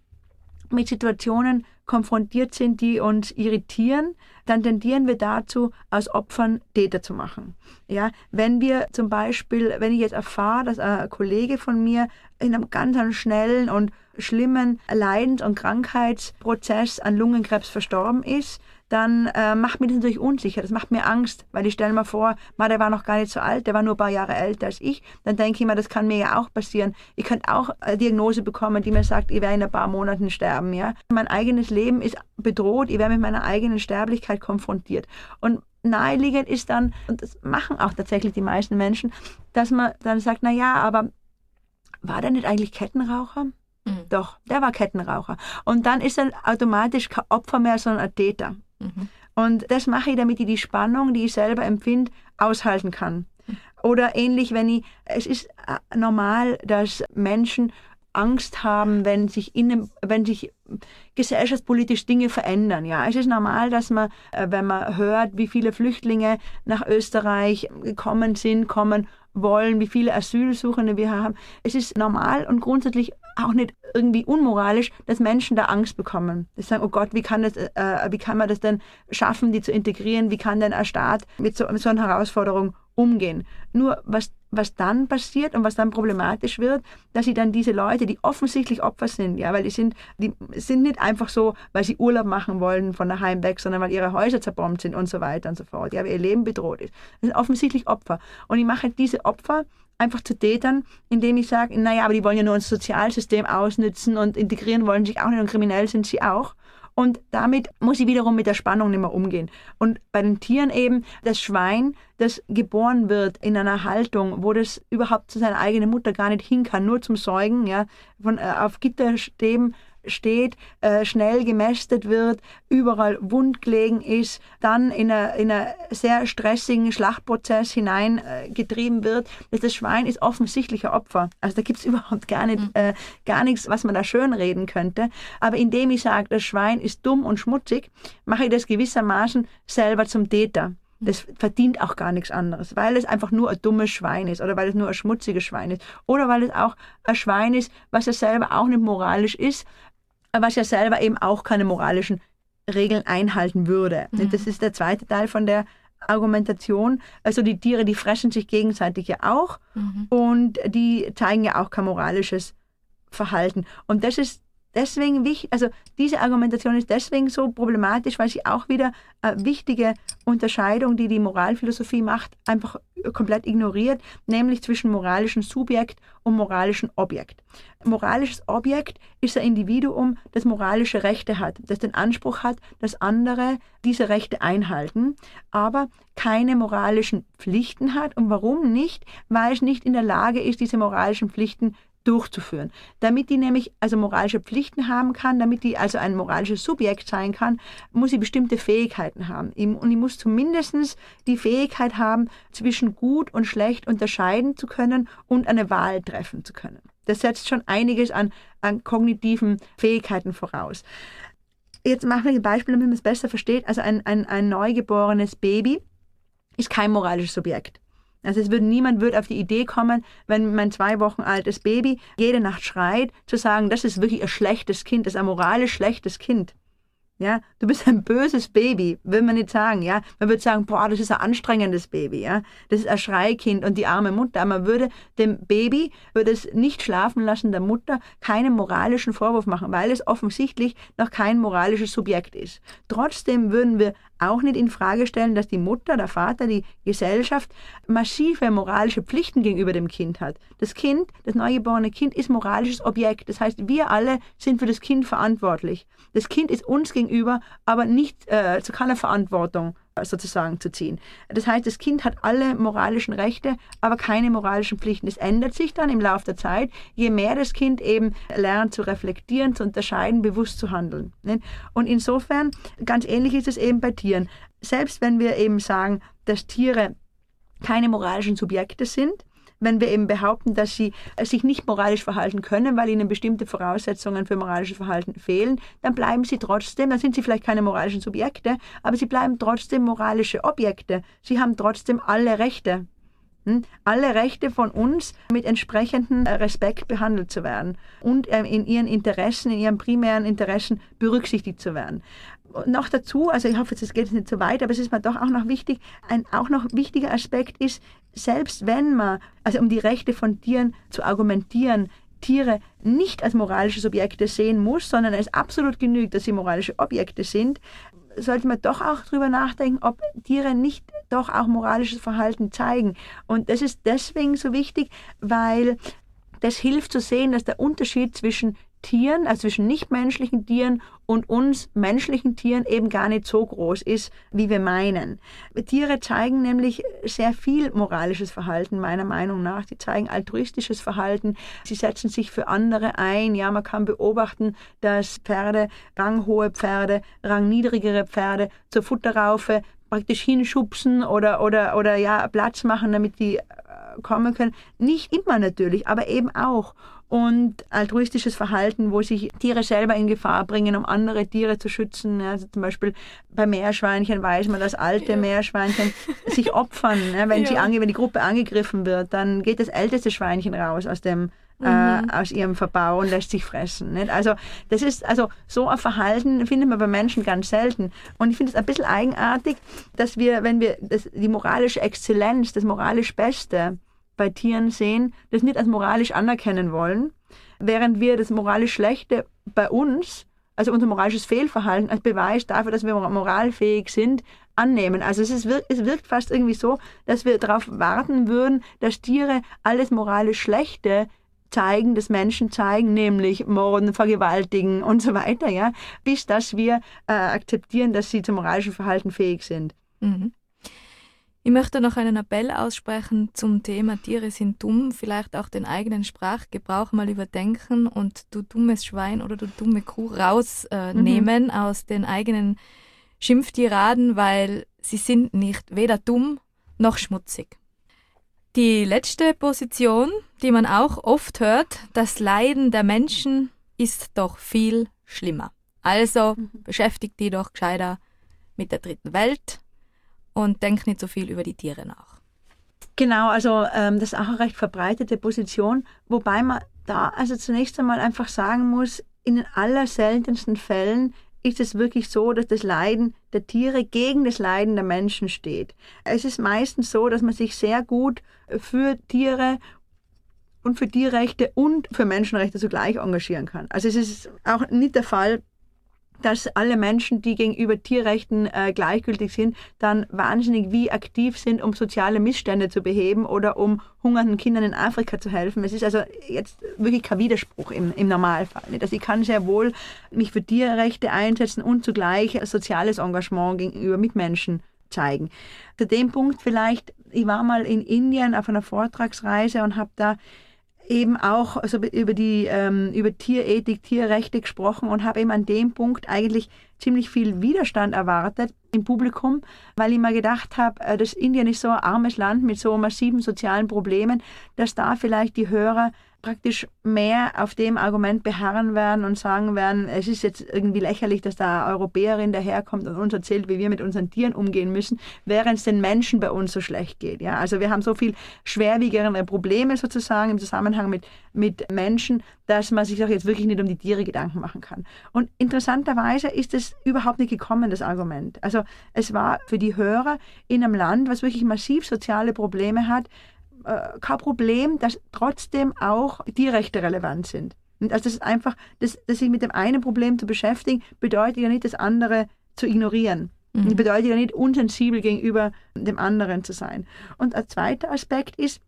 mit Situationen konfrontiert sind, die uns irritieren, dann tendieren wir dazu, aus Opfern Täter zu machen. Ja, wenn wir zum Beispiel, wenn ich jetzt erfahre, dass ein Kollege von mir in einem ganz schnellen und schlimmen Leidens- und Krankheitsprozess an Lungenkrebs verstorben ist, dann äh, macht mich das natürlich unsicher. Das macht mir Angst, weil ich stelle mir vor, ma, der war noch gar nicht so alt, der war nur ein paar Jahre älter als ich. Dann denke ich mir, das kann mir ja auch passieren. Ich könnte auch eine Diagnose bekommen, die mir sagt, ich werde in ein paar Monaten sterben. Ja? Mein eigenes Leben ist bedroht, ich werde mit meiner eigenen Sterblichkeit konfrontiert. Und naheliegend ist dann, und das machen auch tatsächlich die meisten Menschen, dass man dann sagt, na ja, aber war der nicht eigentlich Kettenraucher? Mhm. Doch, der war Kettenraucher. Und dann ist er automatisch kein Opfer mehr, sondern ein Täter. Mhm. Und das mache ich, damit ich die Spannung, die ich selber empfinde, aushalten kann. Oder ähnlich, wenn ich, es ist äh, normal, dass Menschen Angst haben, wenn sich, innen, wenn sich gesellschaftspolitisch Dinge verändern. Ja, es ist normal, dass man, äh, wenn man hört, wie viele Flüchtlinge nach Österreich gekommen sind, kommen wollen, wie viele Asylsuchende wir haben. Es ist normal und grundsätzlich auch nicht irgendwie unmoralisch, dass Menschen da Angst bekommen. Die sagen, oh Gott, wie kann, das, äh, wie kann man das denn schaffen, die zu integrieren? Wie kann denn ein Staat mit so, mit so einer Herausforderung umgehen? Nur was, was dann passiert und was dann problematisch wird, dass sie dann diese Leute, die offensichtlich Opfer sind, ja, weil die sind, die sind nicht einfach so, weil sie Urlaub machen wollen von daheim weg, sondern weil ihre Häuser zerbombt sind und so weiter und so fort, ja, weil ihr Leben bedroht ist. Das sind offensichtlich Opfer. Und ich mache diese Opfer einfach zu Tätern, indem ich sage, naja, aber die wollen ja nur unser Sozialsystem ausnützen und integrieren wollen sich auch nicht und kriminell sind sie auch. Und damit muss ich wiederum mit der Spannung nicht mehr umgehen. Und bei den Tieren eben das Schwein, das geboren wird in einer Haltung, wo das überhaupt zu seiner eigenen Mutter gar nicht hin kann, nur zum Säugen, ja, von, äh, auf Gitterstäben steht, äh, schnell gemästet wird, überall wundgelegen ist, dann in einen sehr stressigen Schlachtprozess hineingetrieben äh, wird. Das Schwein ist offensichtlicher Opfer. Also da gibt es [LAUGHS] überhaupt gar, nicht, mhm. äh, gar nichts, was man da schön reden könnte. Aber indem ich sage, das Schwein ist dumm und schmutzig, mache ich das gewissermaßen selber zum Täter. Das verdient auch gar nichts anderes, weil es einfach nur ein dummes Schwein ist oder weil es nur ein schmutziges Schwein ist oder weil es auch ein Schwein ist, was ja selber auch nicht moralisch ist, was ja selber eben auch keine moralischen Regeln einhalten würde. Mhm. Das ist der zweite Teil von der Argumentation. Also die Tiere, die fressen sich gegenseitig ja auch mhm. und die zeigen ja auch kein moralisches Verhalten. Und das ist deswegen wichtig, also diese Argumentation ist deswegen so problematisch, weil sie auch wieder eine wichtige Unterscheidung, die die Moralphilosophie macht, einfach komplett ignoriert, nämlich zwischen moralischem Subjekt und moralischem Objekt. Moralisches Objekt ist ein Individuum, das moralische Rechte hat, das den Anspruch hat, dass andere diese Rechte einhalten, aber keine moralischen Pflichten hat. Und warum nicht? Weil es nicht in der Lage ist, diese moralischen Pflichten durchzuführen. Damit die nämlich also moralische Pflichten haben kann, damit die also ein moralisches Subjekt sein kann, muss sie bestimmte Fähigkeiten haben. Und ich muss zumindest die Fähigkeit haben, zwischen gut und schlecht unterscheiden zu können und eine Wahl treffen zu können. Das setzt schon einiges an, an kognitiven Fähigkeiten voraus. Jetzt machen wir ein Beispiel, damit man es besser versteht. Also ein, ein, ein neugeborenes Baby ist kein moralisches Subjekt. Also es würde niemand würde auf die Idee kommen, wenn mein zwei Wochen altes Baby jede Nacht schreit, zu sagen, das ist wirklich ein schlechtes Kind, das ist ein moralisch schlechtes Kind. Ja, du bist ein böses Baby, will man nicht sagen, ja. Man würde sagen, boah, das ist ein anstrengendes Baby, ja. Das ist ein Schreikind und die arme Mutter. Aber man würde dem Baby, würde es nicht schlafen lassen, der Mutter, keinen moralischen Vorwurf machen, weil es offensichtlich noch kein moralisches Subjekt ist. Trotzdem würden wir auch nicht in Frage stellen, dass die Mutter, der Vater, die Gesellschaft massive moralische Pflichten gegenüber dem Kind hat. Das Kind, das neugeborene Kind, ist moralisches Objekt. Das heißt, wir alle sind für das Kind verantwortlich. Das Kind ist uns gegenüber, aber nicht äh, zu keiner Verantwortung sozusagen zu ziehen. Das heißt, das Kind hat alle moralischen Rechte, aber keine moralischen Pflichten. Das ändert sich dann im Laufe der Zeit, je mehr das Kind eben lernt zu reflektieren, zu unterscheiden, bewusst zu handeln. Und insofern, ganz ähnlich ist es eben bei Tieren. Selbst wenn wir eben sagen, dass Tiere keine moralischen Subjekte sind, wenn wir eben behaupten, dass sie äh, sich nicht moralisch verhalten können, weil ihnen bestimmte Voraussetzungen für moralisches Verhalten fehlen, dann bleiben sie trotzdem, dann sind sie vielleicht keine moralischen Subjekte, aber sie bleiben trotzdem moralische Objekte. Sie haben trotzdem alle Rechte. Hm? Alle Rechte von uns mit entsprechendem äh, Respekt behandelt zu werden und ähm, in ihren Interessen, in ihren primären Interessen berücksichtigt zu werden noch dazu, also ich hoffe, es geht nicht so weit, aber es ist mir doch auch noch wichtig, ein auch noch wichtiger Aspekt ist, selbst wenn man, also um die Rechte von Tieren zu argumentieren, Tiere nicht als moralische Subjekte sehen muss, sondern es absolut genügt, dass sie moralische Objekte sind, sollte man doch auch darüber nachdenken, ob Tiere nicht doch auch moralisches Verhalten zeigen. Und das ist deswegen so wichtig, weil das hilft zu sehen, dass der Unterschied zwischen Tieren, also zwischen nichtmenschlichen Tieren und uns menschlichen Tieren eben gar nicht so groß ist, wie wir meinen. Tiere zeigen nämlich sehr viel moralisches Verhalten, meiner Meinung nach. Sie zeigen altruistisches Verhalten. Sie setzen sich für andere ein. Ja, man kann beobachten, dass Pferde, ranghohe Pferde, rangniedrigere Pferde zur Futterraufe praktisch hinschubsen oder, oder, oder ja, Platz machen, damit die äh, kommen können. Nicht immer natürlich, aber eben auch und altruistisches Verhalten, wo sich Tiere selber in Gefahr bringen, um andere Tiere zu schützen. Also zum Beispiel bei Meerschweinchen weiß man, dass alte ja. Meerschweinchen sich opfern. wenn, ja. sie wenn die Gruppe angegriffen wird, dann geht das älteste Schweinchen raus aus dem äh, mhm. aus ihrem Verbau und lässt sich fressen. Nicht? Also das ist also so ein Verhalten findet man bei Menschen ganz selten. Und ich finde es ein bisschen eigenartig, dass wir, wenn wir das, die moralische Exzellenz, das moralisch Beste bei Tieren sehen, das nicht als moralisch anerkennen wollen, während wir das moralisch Schlechte bei uns also unser moralisches Fehlverhalten als Beweis dafür, dass wir moralfähig sind, annehmen. Also es, ist, es wirkt fast irgendwie so, dass wir darauf warten würden, dass Tiere alles moralisch Schlechte zeigen, das Menschen zeigen, nämlich morden, vergewaltigen und so weiter, ja, bis dass wir äh, akzeptieren, dass sie zum moralischen Verhalten fähig sind. Mhm. Ich möchte noch einen Appell aussprechen zum Thema Tiere sind dumm, vielleicht auch den eigenen Sprachgebrauch mal überdenken und du dummes Schwein oder du dumme Kuh rausnehmen äh, mhm. aus den eigenen Schimpftiraden, weil sie sind nicht weder dumm noch schmutzig. Die letzte Position, die man auch oft hört, das Leiden der Menschen ist doch viel schlimmer. Also mhm. beschäftigt die doch gescheiter mit der dritten Welt und denkt nicht so viel über die Tiere nach. Genau, also ähm, das ist auch eine recht verbreitete Position, wobei man da also zunächst einmal einfach sagen muss, in den allerseltensten Fällen ist es wirklich so, dass das Leiden der Tiere gegen das Leiden der Menschen steht. Es ist meistens so, dass man sich sehr gut für Tiere und für Tierrechte und für Menschenrechte zugleich engagieren kann. Also es ist auch nicht der Fall, dass alle Menschen, die gegenüber Tierrechten äh, gleichgültig sind, dann wahnsinnig wie aktiv sind, um soziale Missstände zu beheben oder um hungernden Kindern in Afrika zu helfen. Es ist also jetzt wirklich kein Widerspruch im, im Normalfall. Also ich kann sehr wohl mich für Tierrechte einsetzen und zugleich soziales Engagement gegenüber Mitmenschen zeigen. Zu dem Punkt vielleicht, ich war mal in Indien auf einer Vortragsreise und habe da eben auch also über die ähm, über Tierethik, Tierrechte gesprochen und habe eben an dem Punkt eigentlich ziemlich viel Widerstand erwartet im Publikum, weil ich mir gedacht habe, äh, dass Indien ist so ein armes Land mit so massiven sozialen Problemen, dass da vielleicht die Hörer praktisch mehr auf dem Argument beharren werden und sagen werden, es ist jetzt irgendwie lächerlich, dass da eine Europäerin daherkommt und uns erzählt, wie wir mit unseren Tieren umgehen müssen, während es den Menschen bei uns so schlecht geht. Ja? Also wir haben so viel schwerwiegere Probleme sozusagen im Zusammenhang mit, mit Menschen, dass man sich auch jetzt wirklich nicht um die Tiere Gedanken machen kann. Und interessanterweise ist es überhaupt nicht gekommen, das Argument. Also es war für die Hörer in einem Land, was wirklich massiv soziale Probleme hat, äh, kein Problem, dass trotzdem auch Tierrechte relevant sind. Und also das ist einfach, das, das sich mit dem einen Problem zu beschäftigen, bedeutet ja nicht, das andere zu ignorieren. Mhm. Das bedeutet ja nicht, unsensibel gegenüber dem anderen zu sein. Und ein zweiter Aspekt ist,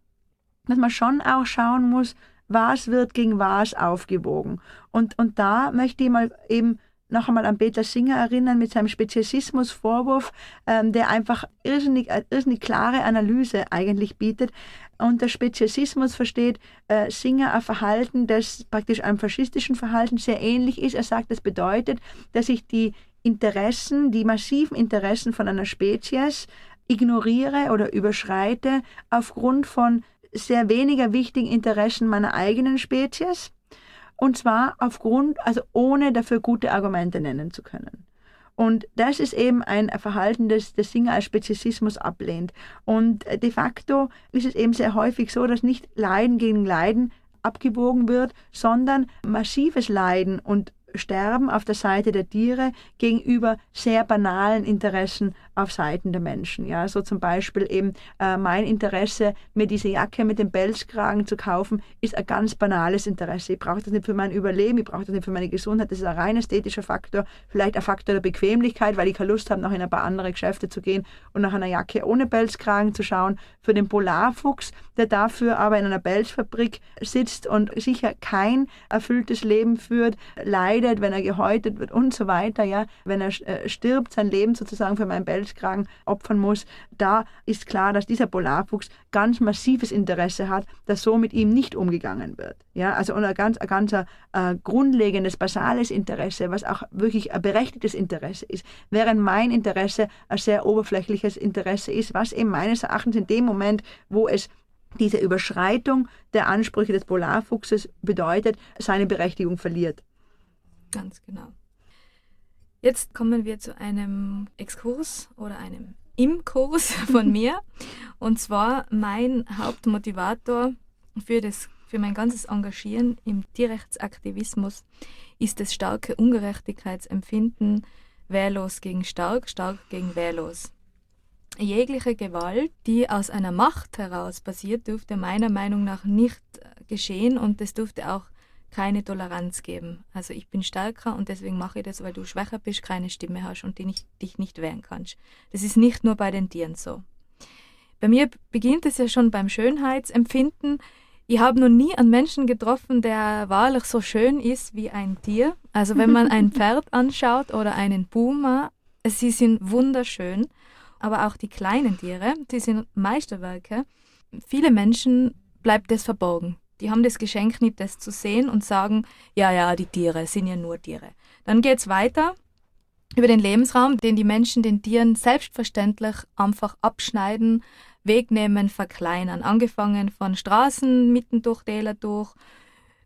dass man schon auch schauen muss, was wird gegen was aufgewogen. Und, und da möchte ich mal eben noch einmal an Peter Singer erinnern mit seinem Speziesismus-Vorwurf, ähm, der einfach irrsinnig, äh, irrsinnig klare Analyse eigentlich bietet. Unter Speziesismus versteht äh, Singer ein Verhalten, das praktisch einem faschistischen Verhalten sehr ähnlich ist. Er sagt, das bedeutet, dass ich die Interessen, die massiven Interessen von einer Spezies ignoriere oder überschreite aufgrund von sehr weniger wichtigen Interessen meiner eigenen Spezies und zwar aufgrund, also ohne dafür gute Argumente nennen zu können. Und das ist eben ein Verhalten, das der Singer als Speziesismus ablehnt. Und de facto ist es eben sehr häufig so, dass nicht Leiden gegen Leiden abgewogen wird, sondern massives Leiden und Sterben auf der Seite der Tiere gegenüber sehr banalen Interessen auf Seiten der Menschen. Ja, so zum Beispiel eben äh, mein Interesse, mir diese Jacke mit dem Pelzkragen zu kaufen, ist ein ganz banales Interesse. Ich brauche das nicht für mein Überleben, ich brauche das nicht für meine Gesundheit. Das ist ein rein ästhetischer Faktor, vielleicht ein Faktor der Bequemlichkeit, weil ich keine Lust habe, noch in ein paar andere Geschäfte zu gehen und nach einer Jacke ohne Pelzkragen zu schauen. Für den Polarfuchs, der dafür aber in einer Pelzfabrik sitzt und sicher kein erfülltes Leben führt, leidet, wenn er gehäutet wird und so weiter. Ja, wenn er äh, stirbt, sein Leben sozusagen für meinen Pelz Pelzkragen opfern muss, da ist klar, dass dieser Polarfuchs ganz massives Interesse hat, dass so mit ihm nicht umgegangen wird. Ja, also ein ganz, ein ganz äh, grundlegendes, basales Interesse, was auch wirklich ein berechtigtes Interesse ist, während mein Interesse ein sehr oberflächliches Interesse ist, was eben meines Erachtens in dem Moment, wo es diese Überschreitung der Ansprüche des Polarfuchses bedeutet, seine Berechtigung verliert. Ganz genau. Jetzt kommen wir zu einem Exkurs oder einem Im-Kurs [LAUGHS] von mir. Und zwar mein Hauptmotivator für, das, für mein ganzes Engagieren im Tierrechtsaktivismus ist das starke Ungerechtigkeitsempfinden wehrlos gegen stark, stark gegen wehrlos. Jegliche Gewalt, die aus einer Macht heraus passiert, dürfte meiner Meinung nach nicht geschehen und es dürfte auch keine Toleranz geben. Also ich bin stärker und deswegen mache ich das, weil du schwächer bist, keine Stimme hast und die nicht, dich nicht wehren kannst. Das ist nicht nur bei den Tieren so. Bei mir beginnt es ja schon beim Schönheitsempfinden. Ich habe noch nie einen Menschen getroffen, der wahrlich so schön ist wie ein Tier. Also wenn man ein [LAUGHS] Pferd anschaut oder einen Puma, sie sind wunderschön. Aber auch die kleinen Tiere, die sind Meisterwerke. Viele Menschen bleibt das verborgen. Die haben das Geschenk nicht, das zu sehen und sagen, ja, ja, die Tiere sind ja nur Tiere. Dann geht es weiter über den Lebensraum, den die Menschen den Tieren selbstverständlich einfach abschneiden, wegnehmen, verkleinern. Angefangen von Straßen mitten durch Täler durch,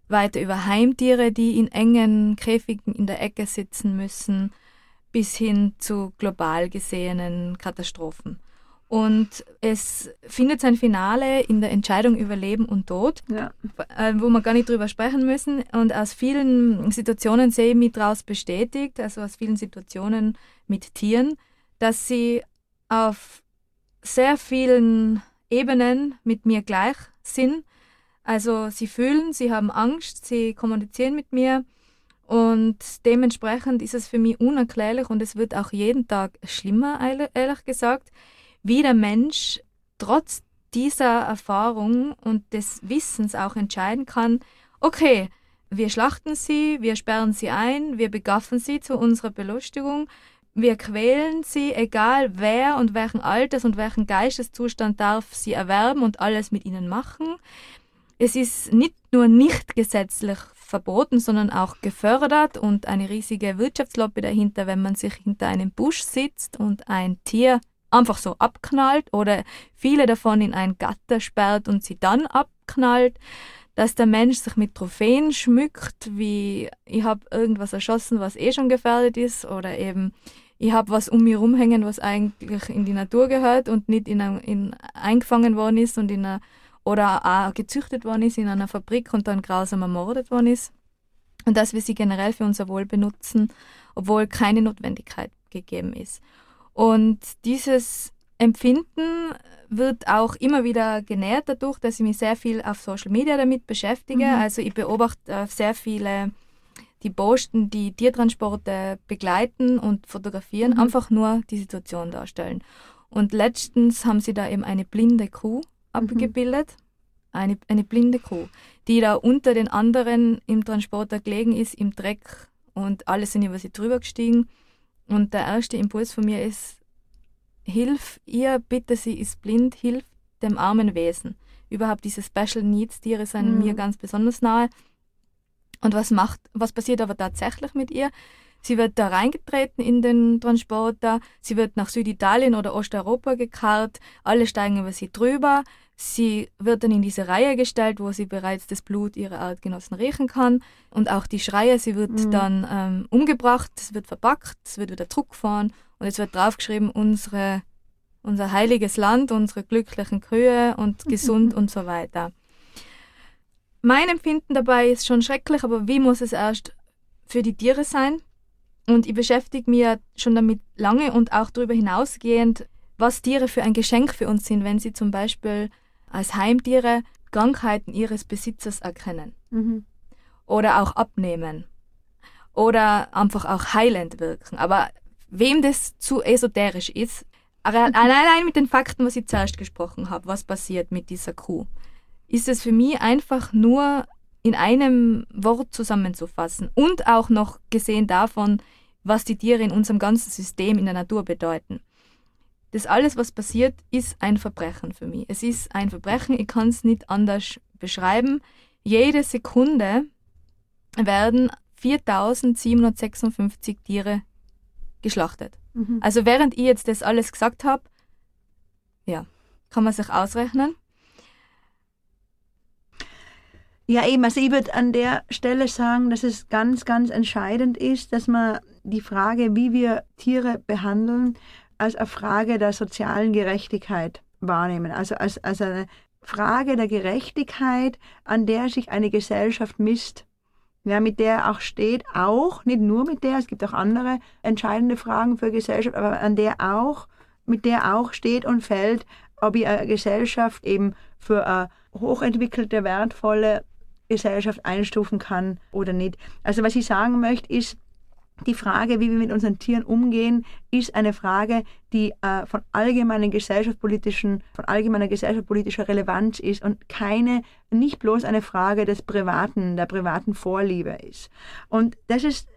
weiter über Heimtiere, die in engen Käfigen in der Ecke sitzen müssen, bis hin zu global gesehenen Katastrophen. Und es findet sein Finale in der Entscheidung über Leben und Tod, ja. Äh, wo wir gar nicht drüber sprechen müssen. Und aus vielen Situationen sehe ich mich daraus bestätigt, also aus vielen Situationen mit Tieren, dass sie auf sehr vielen Ebenen mit mir gleich sind. Also sie fühlen, sie haben Angst, sie kommunizieren mit mir und dementsprechend ist es für mich unerklärlich und es wird auch jeden Tag schlimmer, ehrlich gesagt wie der Mensch trotz dieser Erfahrung und des Wissens auch entscheiden kann, okay, wir schlachten sie, wir sperren sie ein, wir begaffen sie zu unserer Belustigung, wir quälen sie, egal wer und welchen Alters und welchen Geisteszustand darf sie erwerben und alles mit ihnen machen. Es ist nicht nur nicht gesetzlich verboten, sondern auch gefördert und eine riesige Wirtschaftslobby dahinter, wenn man sich hinter einem Busch sitzt und ein Tier einfach so abknallt oder viele davon in ein Gatter sperrt und sie dann abknallt, dass der Mensch sich mit Trophäen schmückt, wie ich habe irgendwas erschossen, was eh schon gefährdet ist oder eben ich habe was um mich rumhängen, was eigentlich in die Natur gehört und nicht in, ein, in eingefangen worden ist und in einer, oder auch gezüchtet worden ist in einer Fabrik und dann grausam ermordet worden ist. Und dass wir sie generell für unser Wohl benutzen, obwohl keine Notwendigkeit gegeben ist. Und dieses Empfinden wird auch immer wieder genährt dadurch, dass ich mich sehr viel auf Social Media damit beschäftige. Mhm. Also ich beobachte äh, sehr viele, die posten, die Tiertransporte begleiten und fotografieren, mhm. einfach nur die Situation darstellen. Und letztens haben sie da eben eine blinde Kuh mhm. abgebildet. Eine, eine blinde Kuh, die da unter den anderen im Transporter gelegen ist, im Dreck und alle sind über sie drüber gestiegen. Und der erste Impuls von mir ist, hilf ihr, bitte, sie ist blind, hilf dem armen Wesen. Überhaupt diese Special Needs Tiere sind mhm. mir ganz besonders nahe. Und was macht, was passiert aber tatsächlich mit ihr? Sie wird da reingetreten in den Transporter, sie wird nach Süditalien oder Osteuropa gekarrt, alle steigen über sie drüber, sie wird dann in diese Reihe gestellt, wo sie bereits das Blut ihrer Artgenossen riechen kann und auch die Schreie, sie wird mhm. dann ähm, umgebracht, es wird verpackt, es wird wieder Druck fahren und es wird draufgeschrieben, unsere, unser heiliges Land, unsere glücklichen Kühe und [LAUGHS] gesund und so weiter. Mein Empfinden dabei ist schon schrecklich, aber wie muss es erst für die Tiere sein? Und ich beschäftige mich schon damit lange und auch darüber hinausgehend, was Tiere für ein Geschenk für uns sind, wenn sie zum Beispiel als Heimtiere Krankheiten ihres Besitzers erkennen mhm. oder auch abnehmen oder einfach auch heilend wirken. Aber wem das zu esoterisch ist, [LAUGHS] allein mit den Fakten, was ich zuerst gesprochen habe, was passiert mit dieser Kuh, ist es für mich einfach nur in einem Wort zusammenzufassen und auch noch gesehen davon, was die Tiere in unserem ganzen System in der Natur bedeuten. Das alles, was passiert, ist ein Verbrechen für mich. Es ist ein Verbrechen, ich kann es nicht anders beschreiben. Jede Sekunde werden 4756 Tiere geschlachtet. Mhm. Also während ich jetzt das alles gesagt habe, ja, kann man sich ausrechnen. Ja, eben, also ich würde an der Stelle sagen, dass es ganz, ganz entscheidend ist, dass man die Frage, wie wir Tiere behandeln, als eine Frage der sozialen Gerechtigkeit wahrnehmen. Also als, als eine Frage der Gerechtigkeit, an der sich eine Gesellschaft misst. Ja, mit der auch steht, auch, nicht nur mit der, es gibt auch andere entscheidende Fragen für Gesellschaft, aber an der auch, mit der auch steht und fällt, ob ich eine Gesellschaft eben für eine hochentwickelte, wertvolle Gesellschaft einstufen kann oder nicht. Also was ich sagen möchte, ist, die Frage, wie wir mit unseren Tieren umgehen, ist eine Frage, die äh, von allgemeinen gesellschaftspolitischen, von allgemeiner gesellschaftspolitischer Relevanz ist und keine, nicht bloß eine Frage des privaten, der privaten Vorliebe ist. Und das ist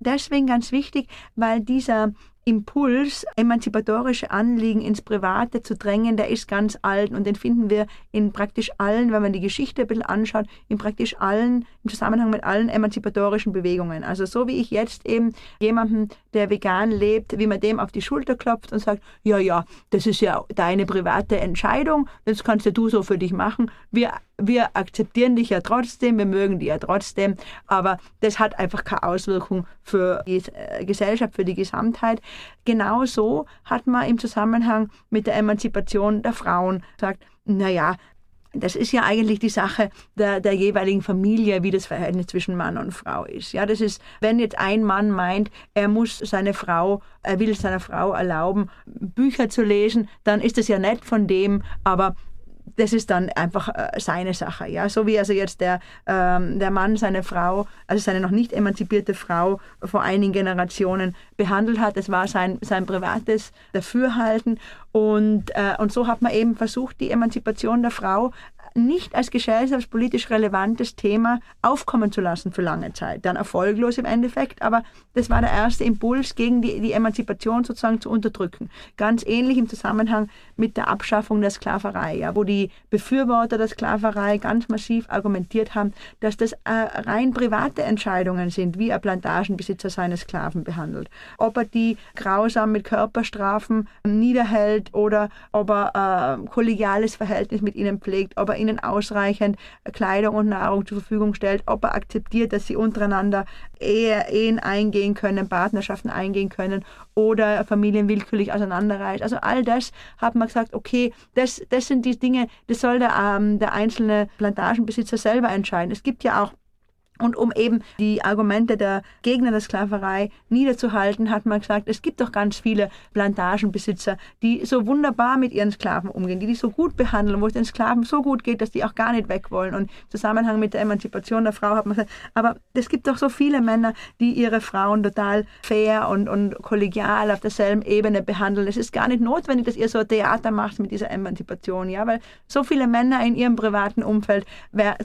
deswegen ganz wichtig, weil dieser Impuls, emanzipatorische Anliegen ins Private zu drängen, der ist ganz alt und den finden wir in praktisch allen, wenn man die Geschichte ein bisschen anschaut, in praktisch allen, im Zusammenhang mit allen emanzipatorischen Bewegungen. Also so wie ich jetzt eben jemanden, der vegan lebt, wie man dem auf die Schulter klopft und sagt, ja, ja, das ist ja deine private Entscheidung, das kannst ja du so für dich machen. Wir wir akzeptieren dich ja trotzdem, wir mögen dich ja trotzdem, aber das hat einfach keine Auswirkung für die äh, Gesellschaft, für die Gesamtheit. Genauso hat man im Zusammenhang mit der Emanzipation der Frauen gesagt, naja, das ist ja eigentlich die Sache der, der jeweiligen Familie, wie das Verhältnis zwischen Mann und Frau ist. Ja, das ist, wenn jetzt ein Mann meint, er muss seine Frau, er will seiner Frau erlauben, Bücher zu lesen, dann ist das ja nett von dem, aber das ist dann einfach äh, seine Sache. Ja? So wie also jetzt der, ähm, der Mann seine Frau, also seine noch nicht emanzipierte Frau vor einigen Generationen behandelt hat. Das war sein, sein privates Dafürhalten. Und, äh, und so hat man eben versucht, die Emanzipation der Frau nicht als gesellschaftspolitisch relevantes Thema aufkommen zu lassen für lange Zeit. Dann erfolglos im Endeffekt, aber das war der erste Impuls, gegen die, die Emanzipation sozusagen zu unterdrücken. Ganz ähnlich im Zusammenhang mit der Abschaffung der Sklaverei, ja, wo die Befürworter der Sklaverei ganz massiv argumentiert haben, dass das äh, rein private Entscheidungen sind, wie ein Plantagenbesitzer seine Sklaven behandelt. Ob er die grausam mit Körperstrafen niederhält oder ob er äh, kollegiales Verhältnis mit ihnen pflegt, ob er ihnen ausreichend Kleidung und Nahrung zur Verfügung stellt, ob er akzeptiert, dass sie untereinander Ehe, Ehen eingehen können, Partnerschaften eingehen können oder Familien willkürlich auseinanderreißt. Also all das hat man gesagt, okay, das, das sind die Dinge, das soll der, ähm, der einzelne Plantagenbesitzer selber entscheiden. Es gibt ja auch und um eben die Argumente der Gegner der Sklaverei niederzuhalten, hat man gesagt, es gibt doch ganz viele Plantagenbesitzer, die so wunderbar mit ihren Sklaven umgehen, die die so gut behandeln, wo es den Sklaven so gut geht, dass die auch gar nicht weg wollen. Und im Zusammenhang mit der Emanzipation der Frau hat man gesagt, aber es gibt doch so viele Männer, die ihre Frauen total fair und, und kollegial auf derselben Ebene behandeln. Es ist gar nicht notwendig, dass ihr so Theater macht mit dieser Emanzipation, ja, weil so viele Männer in ihrem privaten Umfeld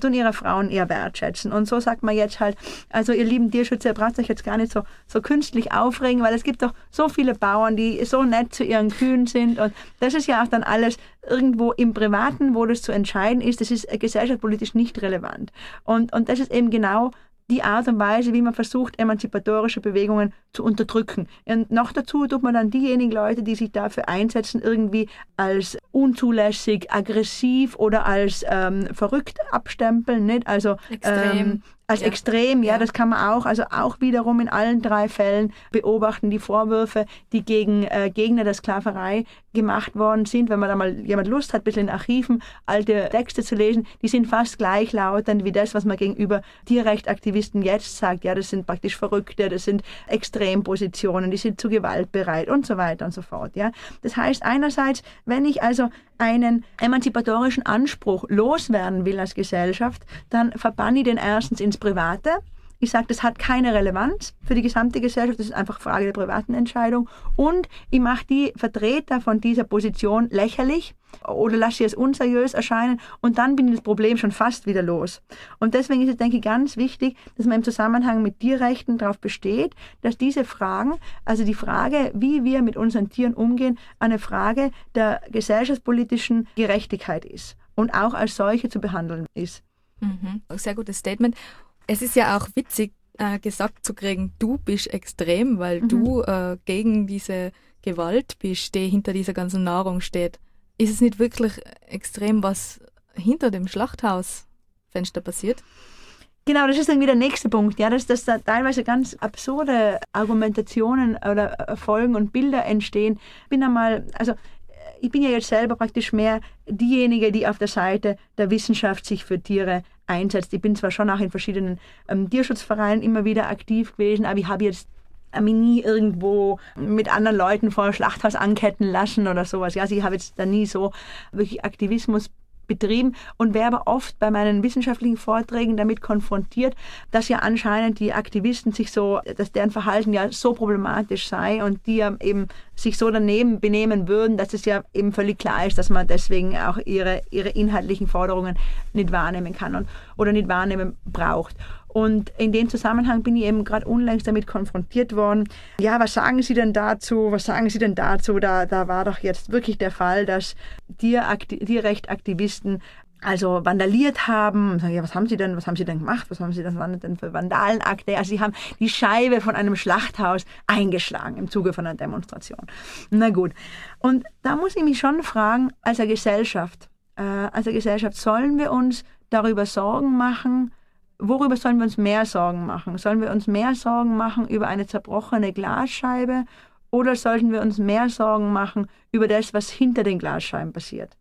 tun ihre Frauen eher wertschätzen. Und so sagt man jetzt halt, also ihr lieben Tierschützer, ihr braucht euch jetzt gar nicht so, so künstlich aufregen, weil es gibt doch so viele Bauern, die so nett zu ihren Kühen sind und das ist ja auch dann alles irgendwo im Privaten, wo das zu entscheiden ist, das ist gesellschaftspolitisch nicht relevant. Und, und das ist eben genau die Art und Weise, wie man versucht, emanzipatorische Bewegungen zu unterdrücken. Und noch dazu tut man dann diejenigen Leute, die sich dafür einsetzen, irgendwie als unzulässig, aggressiv oder als ähm, verrückt abstempeln. Nicht? Also Extrem. Ähm, als ja. extrem, ja, ja, das kann man auch, also auch wiederum in allen drei Fällen beobachten die Vorwürfe, die gegen äh, Gegner der Sklaverei gemacht worden sind. Wenn man da mal jemand Lust hat, ein bisschen in Archiven alte Texte zu lesen, die sind fast gleichlautend wie das, was man gegenüber Tierrechtaktivisten jetzt sagt. Ja, das sind praktisch Verrückte, das sind Extrempositionen, die sind zu Gewalt bereit und so weiter und so fort. Ja, das heißt einerseits, wenn ich also einen emanzipatorischen Anspruch loswerden will als Gesellschaft, dann verbanne ich den erstens ins Private. Ich sage, das hat keine Relevanz für die gesamte Gesellschaft, das ist einfach Frage der privaten Entscheidung. Und ich mache die Vertreter von dieser Position lächerlich oder lasse sie als unseriös erscheinen und dann bin ich das Problem schon fast wieder los. Und deswegen ist es, denke ich, ganz wichtig, dass man im Zusammenhang mit Tierrechten darauf besteht, dass diese Fragen, also die Frage, wie wir mit unseren Tieren umgehen, eine Frage der gesellschaftspolitischen Gerechtigkeit ist und auch als solche zu behandeln ist. Mhm. Sehr gutes Statement. Es ist ja auch witzig, äh, gesagt zu kriegen, du bist extrem, weil mhm. du äh, gegen diese Gewalt bist, die hinter dieser ganzen Nahrung steht. Ist es nicht wirklich extrem, was hinter dem Schlachthausfenster passiert? Genau, das ist dann wieder der nächste Punkt, ja, dass, dass da teilweise ganz absurde Argumentationen oder Folgen und Bilder entstehen. Ich bin einmal, also ich bin ja jetzt selber praktisch mehr diejenige, die auf der Seite der Wissenschaft sich für Tiere einsetzt. Ich bin zwar schon auch in verschiedenen ähm, Tierschutzvereinen immer wieder aktiv gewesen, aber ich habe jetzt mich nie irgendwo mit anderen Leuten vor Schlachthaus anketten lassen oder sowas. Ja, also ich habe jetzt da nie so wirklich Aktivismus betrieben und aber oft bei meinen wissenschaftlichen Vorträgen damit konfrontiert, dass ja anscheinend die Aktivisten sich so, dass deren Verhalten ja so problematisch sei und die ja eben sich so daneben benehmen würden, dass es ja eben völlig klar ist, dass man deswegen auch ihre, ihre inhaltlichen Forderungen nicht wahrnehmen kann und, oder nicht wahrnehmen braucht. Und in dem Zusammenhang bin ich eben gerade unlängst damit konfrontiert worden. Ja, was sagen Sie denn dazu? Was sagen Sie denn dazu? Da, da war doch jetzt wirklich der Fall, dass Tierrechtaktivisten also vandaliert haben. Ja, was haben Sie denn, was haben Sie denn gemacht? Was haben Sie denn, was denn für Vandalenakte? Also sie haben die Scheibe von einem Schlachthaus eingeschlagen im Zuge von einer Demonstration. Na gut. Und da muss ich mich schon fragen, als eine Gesellschaft, äh, als eine Gesellschaft, sollen wir uns darüber Sorgen machen, worüber sollen wir uns mehr Sorgen machen? Sollen wir uns mehr Sorgen machen über eine zerbrochene Glasscheibe oder sollten wir uns mehr Sorgen machen über das, was hinter den Glasscheiben passiert?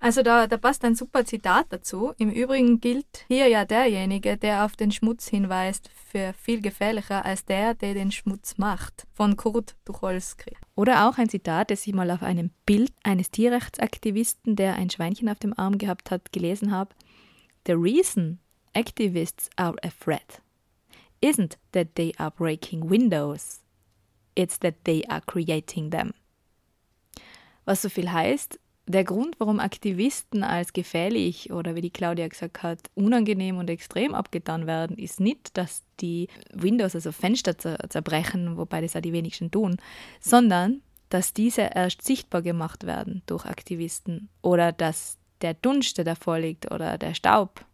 Also da, da passt ein super Zitat dazu. Im Übrigen gilt hier ja derjenige, der auf den Schmutz hinweist, für viel gefährlicher als der, der den Schmutz macht. Von Kurt Tucholsky. Oder auch ein Zitat, das ich mal auf einem Bild eines Tierrechtsaktivisten, der ein Schweinchen auf dem Arm gehabt hat, gelesen habe. The reason activists are a threat isn't that they are breaking windows, it's that they are creating them. Was so viel heißt, der Grund, warum Aktivisten als gefährlich oder wie die Claudia gesagt hat, unangenehm und extrem abgetan werden, ist nicht, dass die Windows, also Fenster zerbrechen, wobei das auch die wenigsten tun, sondern dass diese erst sichtbar gemacht werden durch Aktivisten oder dass der Dunst, der davor liegt oder der Staub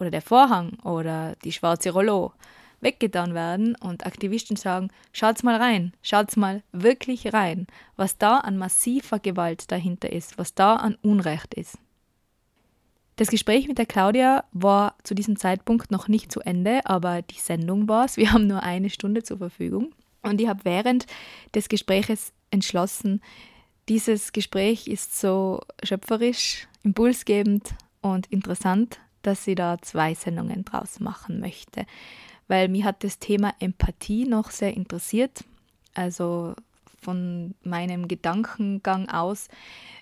oder der Vorhang oder die schwarze Rollo weggetan werden und Aktivisten sagen, schaut's mal rein, schaut's mal wirklich rein, was da an massiver Gewalt dahinter ist, was da an Unrecht ist. Das Gespräch mit der Claudia war zu diesem Zeitpunkt noch nicht zu Ende, aber die Sendung war es. Wir haben nur eine Stunde zur Verfügung. Und ich habe während des Gespräches entschlossen, dieses Gespräch ist so schöpferisch, impulsgebend und interessant, dass sie da zwei Sendungen draus machen möchte. Weil mich hat das Thema Empathie noch sehr interessiert. Also von meinem Gedankengang aus,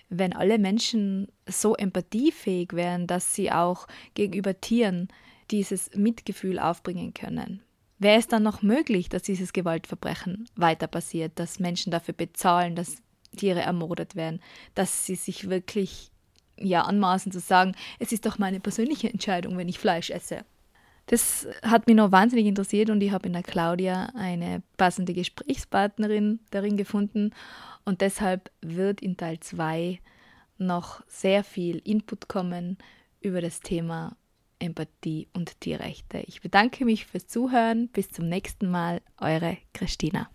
wenn alle Menschen so empathiefähig wären, dass sie auch gegenüber Tieren dieses Mitgefühl aufbringen können. Wäre es dann noch möglich, dass dieses Gewaltverbrechen weiter passiert, dass Menschen dafür bezahlen, dass Tiere ermordet werden, dass sie sich wirklich ja anmaßen zu sagen, es ist doch meine persönliche Entscheidung, wenn ich Fleisch esse. Das hat mich noch wahnsinnig interessiert und ich habe in der Claudia eine passende Gesprächspartnerin darin gefunden und deshalb wird in Teil 2 noch sehr viel Input kommen über das Thema Empathie und Tierrechte. Ich bedanke mich fürs Zuhören. Bis zum nächsten Mal, eure Christina.